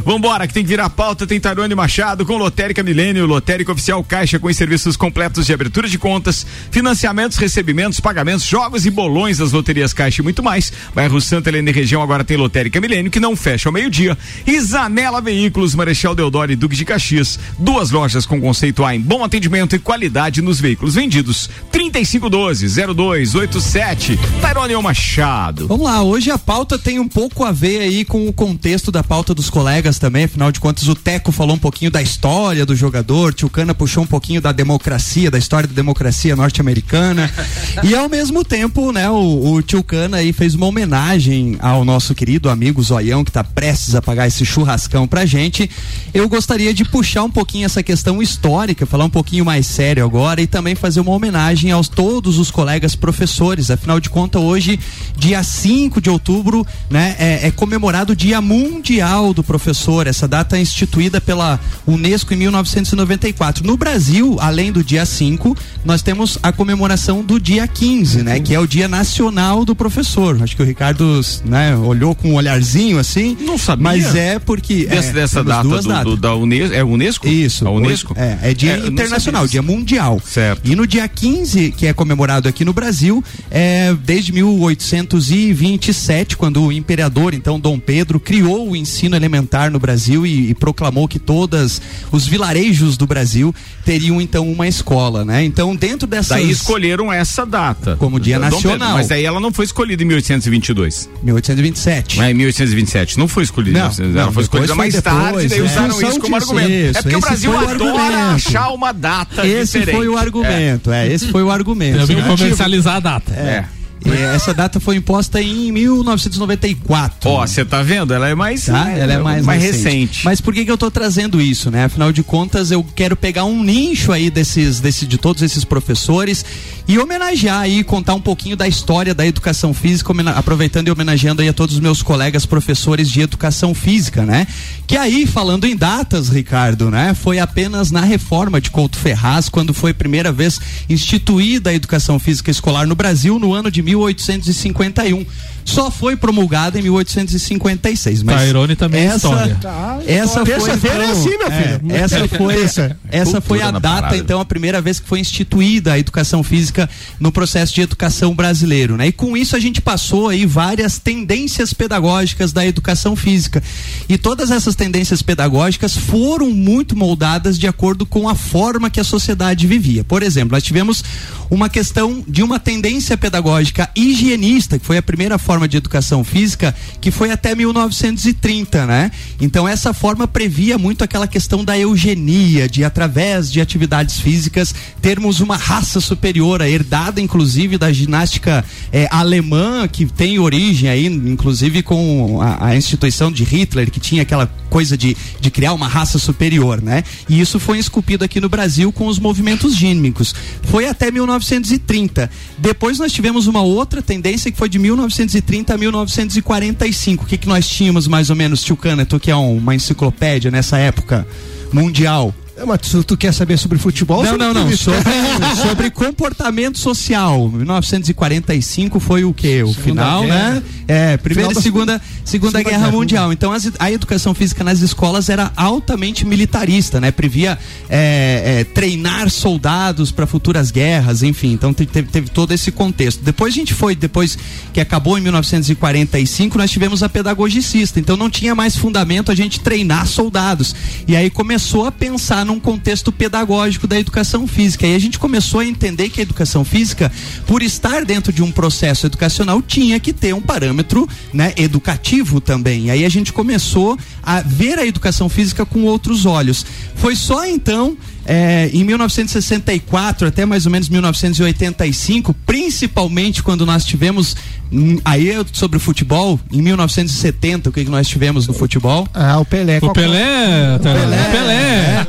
Vambora, que tem que virar pauta. Tem Tarone Machado com Lotérica Milênio, Lotérica Oficial Caixa com os serviços completos de abertura de contas, financiamentos, recebimentos, pagamentos, jogos e bolões das loterias Caixa e muito mais. Bairro Santa Helena e região agora tem Lotérica Milênio que não fecha ao meio-dia. E Zanela Veículos, Marechal Deodoro e Duque de Caxias. Duas lojas com conceito A em bom atendimento e qualidade nos veículos vendidos. 3512-0287. Tairone Machado. Vamos lá, hoje a pauta tem um pouco a ver aí com o contexto da pauta dos colegas também, afinal de contas o Teco falou um pouquinho da história do jogador, Tio Cana puxou um pouquinho da democracia, da história da democracia norte-americana e ao mesmo tempo, né, o, o Tio Cana aí fez uma homenagem ao nosso querido amigo Zoião que tá prestes a pagar esse churrascão pra gente. Eu gostaria de puxar um pouquinho essa questão histórica, falar um pouquinho mais sério agora e também fazer uma homenagem aos todos os colegas professores. Afinal de contas, hoje, dia 5 de outubro, né, é, é comemorado o Dia Mundial do Professor. Essa data é instituída pela Unesco em 1994. No Brasil, além do dia 5, nós temos a comemoração do dia 15, né, que é o Dia Nacional do Professor. Acho que o Ricardo, né, olhou com um olharzinho assim. Não sabia. Mas é porque Dessa, é, dessa data duas do, datas. do- da Unesco. É Unesco? Isso. A Unesco? É, é dia É, internacional, dia mundial. Certo. E no dia 15, que é comemorado aqui no Brasil, é desde 1827, quando o imperador, então Dom Pedro, criou o ensino elementar no Brasil e, e proclamou que todas os vilarejos do Brasil teriam então uma escola, né? Então, dentro dessas Daí escolheram essa data. Como dia Dom Pedro, nacional. mas daí ela não foi escolhida em 1822. 1827. É, em 1827. Não foi escolhida. Não, em 1827. não, ela foi escolhida depois mais foi tarde, depois, daí é. usaram isso como argumento. isso, é porque o esse Brasil adora achar uma data Esse diferente. foi o argumento, é, esse foi o argumento. Né? comercializar a data. É. E essa data foi imposta em 1994. Ó, você tá vendo? Ela é mais, Tá? Ela é mais, recente. recente. Mas por que, que eu tô trazendo isso, né? Afinal de contas, eu quero pegar um nicho aí desses, desse, de todos esses professores e homenagear aí, contar um pouquinho da história da educação física, aproveitando e homenageando aí a todos os meus colegas professores de educação física, né? Que aí, falando em datas, Ricardo, né? Foi apenas na reforma de Couto Ferraz, quando foi a primeira vez instituída a educação física escolar no Brasil, no ano de 1851. Só foi promulgada em 1856. Mas Tairone também é essa, história. essa foi Terça-feira é então, assim, meu é, filho. essa foi Terça. essa foi a data então a primeira vez que foi instituída a educação física no processo de educação brasileiro, né? E com isso a gente passou aí várias tendências pedagógicas da educação física. E todas essas tendências pedagógicas foram muito moldadas de acordo com a forma que a sociedade vivia. Por exemplo, nós tivemos uma questão de uma tendência pedagógica higienista, que foi a primeira forma de educação física, que foi até 1930, né? Então essa forma previa muito aquela questão da eugenia, de através de atividades físicas termos uma raça superior, herdada inclusive da ginástica eh, alemã, que tem origem aí, inclusive com a, a instituição de Hitler, que tinha aquela coisa de, de criar uma raça superior, né? E isso foi esculpido aqui no Brasil com os movimentos gímnicos. Foi até 1930. Depois nós tivemos uma outra tendência que foi de 1930 a 1945. O que, que nós tínhamos mais ou menos, Tio Caneto, que é um- uma enciclopédia nessa época mundial? É, mas tu, tu quer saber sobre futebol? Não, não, sobre não. isso? Sobre, sobre comportamento social. 1945 foi o quê? O final, Guerra. né? É, primeira e da segunda, Segunda- segunda Segunda Guerra Guerra Mundial. Então as- a educação física nas escolas era altamente militarista, né? Previa é, é, treinar soldados para futuras guerras, enfim. Então te- teve, teve todo esse contexto. Depois a gente foi, depois que acabou em 1945, nós tivemos a pedagogicista. Então não tinha mais fundamento a gente treinar soldados. E aí começou a pensar num contexto pedagógico da educação física. E a gente começou a entender que a educação física, por estar dentro de um processo educacional, tinha que ter um parâmetro né, educativo também. E aí a gente começou a ver a educação física com outros olhos. Foi só então. É, em 1964 até mais ou menos 1985, principalmente quando nós tivemos hum, aí eu- sobre o futebol, em 1970, o que, que nós tivemos no futebol? Ah, o Pelé. O Pelé, tá- o Pelé.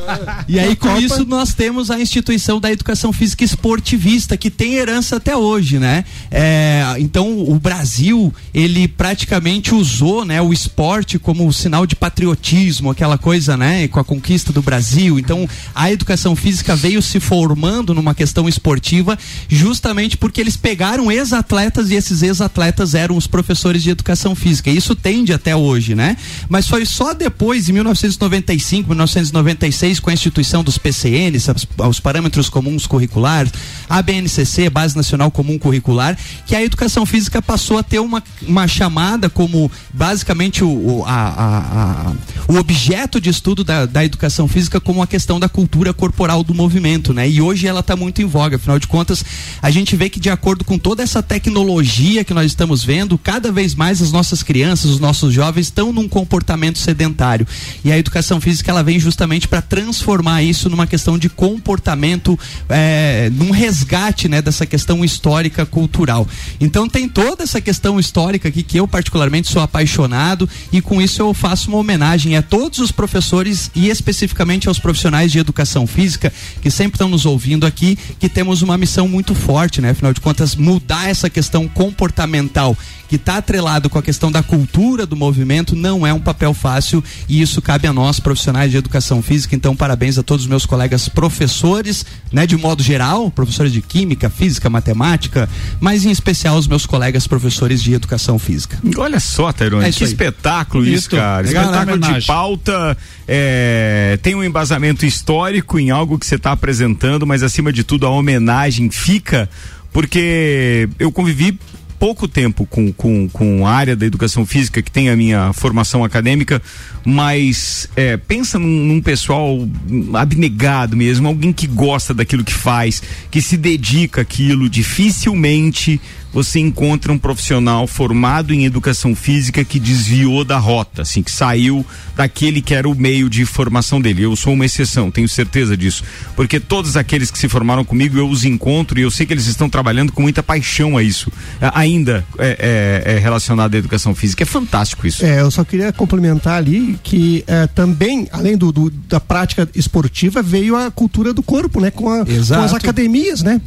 E aí, com Copa. isso, nós temos a instituição da educação física esportivista, que tem herança até hoje, né? É, então, o Brasil, ele praticamente usou né, o esporte como sinal de patriotismo, aquela coisa, né? Com a conquista do Brasil. Então, a educação física veio se formando numa questão esportiva, justamente porque eles pegaram ex-atletas e esses ex-atletas eram os professores de educação física. E isso tende até hoje, né? Mas foi só depois, em 1995, 1996, com a instituição dos PCNs, os parâmetros comuns curriculares, a BNCC, Base Nacional Comum Curricular, que a educação física passou a ter uma, uma chamada como basicamente o, o, a- a- a- o objeto de estudo da, da educação física como a questão da cultura corporal do movimento, né? E hoje ela está muito em voga, afinal de contas, a gente vê que de acordo com toda essa tecnologia que nós estamos vendo, cada vez mais as nossas crianças, os nossos jovens estão num comportamento sedentário. E a educação física ela vem justamente para transformar isso numa questão de comportamento, é, num resgate né, dessa questão histórica cultural. Então tem toda essa questão histórica aqui que eu particularmente sou apaixonado e com isso eu faço uma homenagem a todos os professores e especificamente aos profissionais de educação física que sempre estão nos ouvindo aqui, que temos uma missão muito forte, né? Afinal de contas, mudar essa questão comportamental que está atrelado com a questão da cultura do movimento não é um papel fácil e isso cabe a nós profissionais de educação física. Então, parabéns a todos os meus colegas professores, né, de modo geral, professores de química, física, matemática, mas em especial os meus colegas professores de educação física. Olha só, Tairone, É que aí. espetáculo isso, Isso. cara. Legal, né? espetáculo de pauta, é, tem um embasamento histórico em algo que você está apresentando, mas acima de tudo a homenagem fica, porque eu convivi pouco tempo com, com, com a área da educação física, que tem a minha formação acadêmica, mas é, pensa num, num pessoal abnegado mesmo, alguém que gosta daquilo que faz, que se dedica àquilo, dificilmente você encontra um profissional formado em educação física que desviou da rota, assim, que saiu daquele que era o meio de formação dele. Eu sou uma exceção, tenho certeza disso. Porque todos aqueles que se formaram comigo, eu os encontro e eu sei que eles estão trabalhando com muita paixão a isso. Ainda é, é- é relacionado à educação física. É fantástico isso. É, eu só queria complementar ali que é, também, além do, do- da prática esportiva, veio a cultura do corpo, né? Com, a- com as academias, né?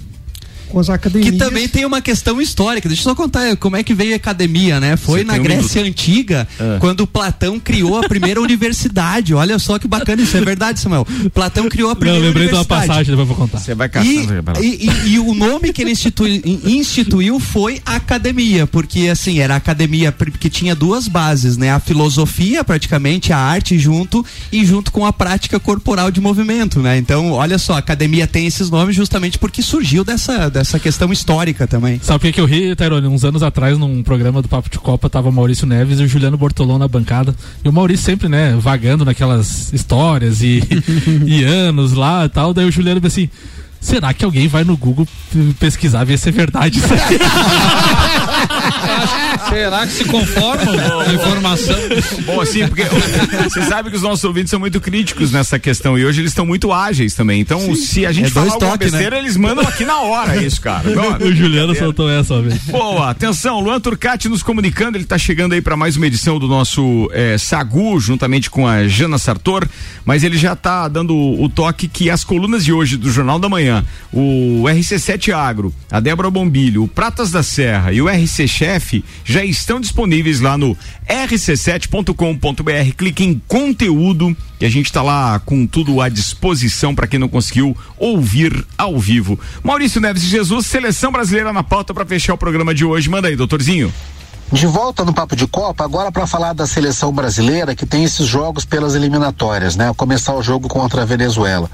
Com as academias. Que também tem uma questão histórica. Deixa eu só contar como é que veio a academia, né? Foi Você na tem um Grécia Antiga, Ah. quando Platão criou a primeira universidade. Olha só que bacana isso, é verdade, Samuel. Platão criou a Não, primeira eu lembrei de uma passagem, depois eu vou contar. Você vai E, caçando. e- e- e o nome que ele institui- instituiu foi academia, porque assim, era a academia que tinha duas bases, né? A filosofia, praticamente, a arte junto, e junto com a prática corporal de movimento, né? Então, olha só, a academia tem esses nomes justamente porque surgiu dessa, dessa questão histórica também. Sabe por que eu ri, Tairone? Uns anos atrás, num programa do Papo de Copa, tava o Maurício Neves e o Juliano Bortolão na bancada. E o Maurício sempre, né, vagando naquelas histórias e, e anos lá e tal. Daí o Juliano assim. Será que alguém vai no Google pesquisar, ver se é verdade isso aqui? Será que se conformam com a informação? Bom, assim, porque você sabe que os nossos ouvintes são muito críticos nessa questão e hoje eles estão muito ágeis também. Então, se a gente É falar alguma toques, besteira, né? eles mandam aqui na hora isso, cara. Não, o Juliano soltou essa, velho. Boa, atenção, Luan Turcati nos comunicando, ele está chegando aí para mais uma edição do nosso eh, Sagu, juntamente com a Jana Sartor, mas ele já está dando o toque que as colunas de hoje do Jornal da Manhã, o RC7 Agro, a Débora Bombilho, o Pratas da Serra e o RC Chef já estão disponíveis lá no rc7.com.br. Clique em conteúdo e a gente está lá com tudo à disposição para quem não conseguiu ouvir ao vivo. Maurício Neves Jesus, seleção brasileira na pauta para fechar o programa de hoje. Manda aí, doutorzinho. De volta no Papo de Copa, agora para falar da seleção brasileira que tem esses jogos pelas eliminatórias, né? Começar o jogo contra a Venezuela.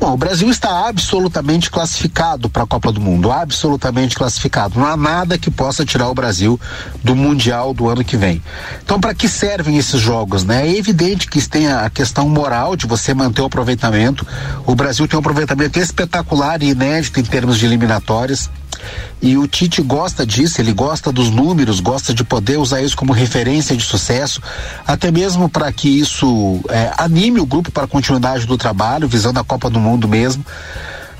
Bom, o Brasil está absolutamente classificado para a Copa do Mundo, absolutamente classificado. Não há nada que possa tirar o Brasil do Mundial do ano que vem. Então, para que servem esses jogos, né? É evidente que tem a questão moral de você manter o aproveitamento. O Brasil tem um aproveitamento espetacular e inédito em termos de eliminatórias. E o Tite gosta disso, ele gosta dos números, gosta de poder usar isso como referência de sucesso, até mesmo para que isso eh, anime o grupo para a continuidade do trabalho, visando a Copa do Mundo mesmo.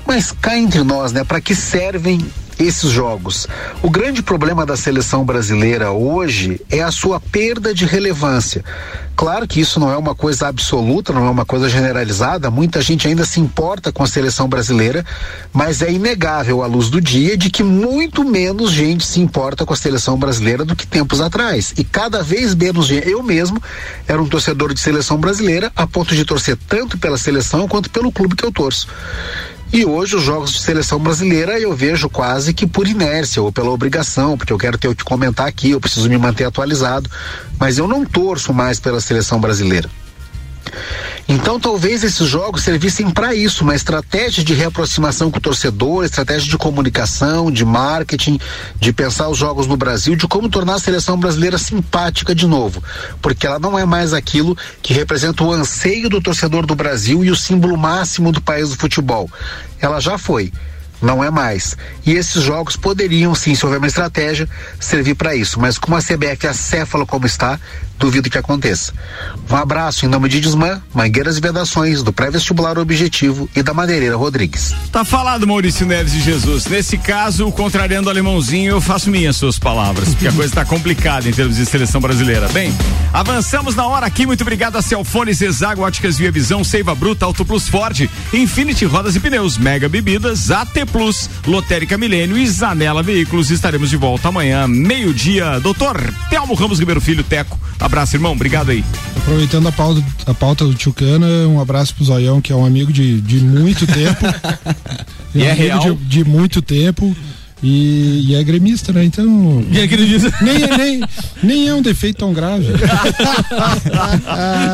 Mas cá entre nós, né? Para que servem esses jogos? O grande problema da seleção brasileira hoje é a sua perda de relevância. Claro que isso não é uma coisa absoluta, não é uma coisa generalizada, muita gente ainda se importa com a seleção brasileira, mas é inegável à luz do dia de que muito menos gente se importa com a seleção brasileira do que tempos atrás. E cada vez menos gente. Eu mesmo era um torcedor de seleção brasileira a ponto de torcer tanto pela seleção quanto pelo clube que eu torço. E hoje os jogos de seleção brasileira eu vejo quase que por inércia ou pela obrigação, porque eu quero ter o que comentar aqui, eu preciso me manter atualizado, mas eu não torço mais pela seleção brasileira. Então talvez esses jogos servissem para isso, uma estratégia de reaproximação com o torcedor, estratégia de comunicação, de marketing, de pensar os jogos no Brasil, de como tornar a seleção brasileira simpática de novo, porque ela não é mais aquilo que representa o anseio do torcedor do Brasil e o símbolo máximo do país do futebol. Ela já foi não é mais. E esses jogos poderiam, sim, se houver uma estratégia, servir para isso. Mas como a CBF acéfalo como está, duvido que aconteça. Um abraço em nome de Desmã, Mangueiras e Vedações, do Pré-Vestibular Objetivo e da Madeireira Rodrigues. Tá falado, Maurício Neves de Jesus. Nesse caso, contrariando o alemãozinho, eu faço minhas suas palavras, porque a coisa tá complicada em termos de seleção brasileira. Bem, avançamos na hora aqui. Muito obrigado a Celfone, Zezago, Óticas Via Visão, Seiva Bruta, Auto Plus Ford, Infinity Rodas e Pneus, Mega Bebidas, AT Plus, Lotérica Milênio e Zanela Veículos. Estaremos de volta amanhã, meio-dia. Doutor Telmo Ramos Ribeiro Filho, Teco. Abraço, irmão. Obrigado aí. Aproveitando a pauta, a pauta do Tio Cana, um abraço pro Zoião, que é um amigo de, de muito tempo. E é um amigo real? De, de muito tempo. E, e é gremista, né? Então. E é gremista. Nem, é- nem, nem é um defeito tão grave.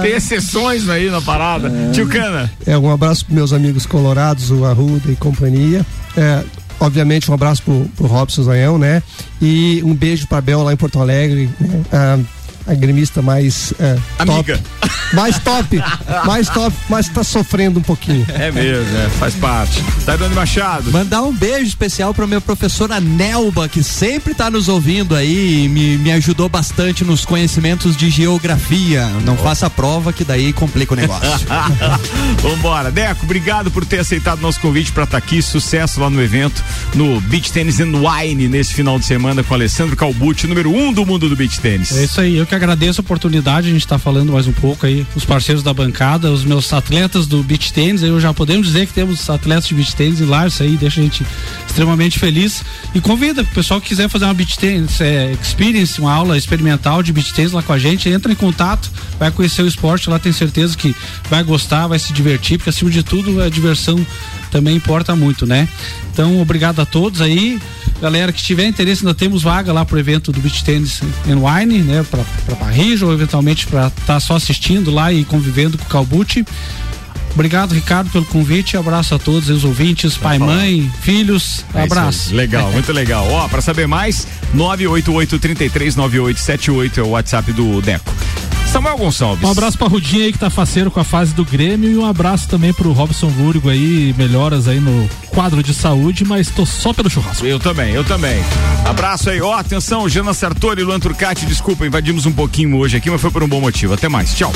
Tem exceções aí na parada. Tio Cana. É, um abraço para meus amigos colorados, o Arruda e companhia. É, obviamente, um abraço pro, pro Robson Zanhão, né? E um beijo pra Bel lá em Porto Alegre, né? a, a gremista mais é, Amiga. top. Mais top, mais top, mas tá sofrendo um pouquinho. É mesmo, é, faz parte. Tá dando Machado. Mandar um beijo especial para minha professora Nelba, que sempre tá nos ouvindo aí e me, me ajudou bastante nos conhecimentos de geografia. Não faça a prova que daí complica o negócio. Vambora. Deco, obrigado por ter aceitado nosso convite para estar aqui. Sucesso lá no evento, no Beach Tennis and Wine, nesse final de semana com Alessandro Calbucci, número um do mundo do beach tênis. É isso aí, eu que agradeço a oportunidade, a gente está falando mais um pouco aí, os parceiros da bancada, os meus atletas do beach tênis, eu já podemos dizer que temos atletas de beach tênis em lá, isso aí deixa a gente extremamente feliz. E convida o pessoal que quiser fazer uma beach tênis é, experience, uma aula experimental de beach tênis lá com a gente, entra em contato, vai conhecer o esporte lá, tem certeza que vai gostar, vai se divertir, porque acima de tudo a diversão também importa muito, né? Então, obrigado a todos aí. Galera que tiver interesse, ainda temos vaga lá pro evento do Beach Tennis and Wine, né? Pra, pra Paris ou eventualmente pra estar tá só assistindo lá e convivendo com o Calbucci. Obrigado, Ricardo, pelo convite. Abraço a todos os ouvintes, pai, mãe, filhos. É abraço. Legal, muito legal. Ó, pra saber mais, 988 33 9878 é o WhatsApp do Deco. Samuel Gonçalves. Um abraço pra Rudinha aí que tá faceiro com a fase do Grêmio e um abraço também pro Robson Lúrigo aí, melhoras aí no quadro de saúde, mas tô só pelo churrasco. Eu também, eu também. Abraço aí, ó, atenção, Jana Sartori e Luan Turcati, desculpa, invadimos um pouquinho hoje aqui, mas foi por um bom motivo. Até mais, tchau.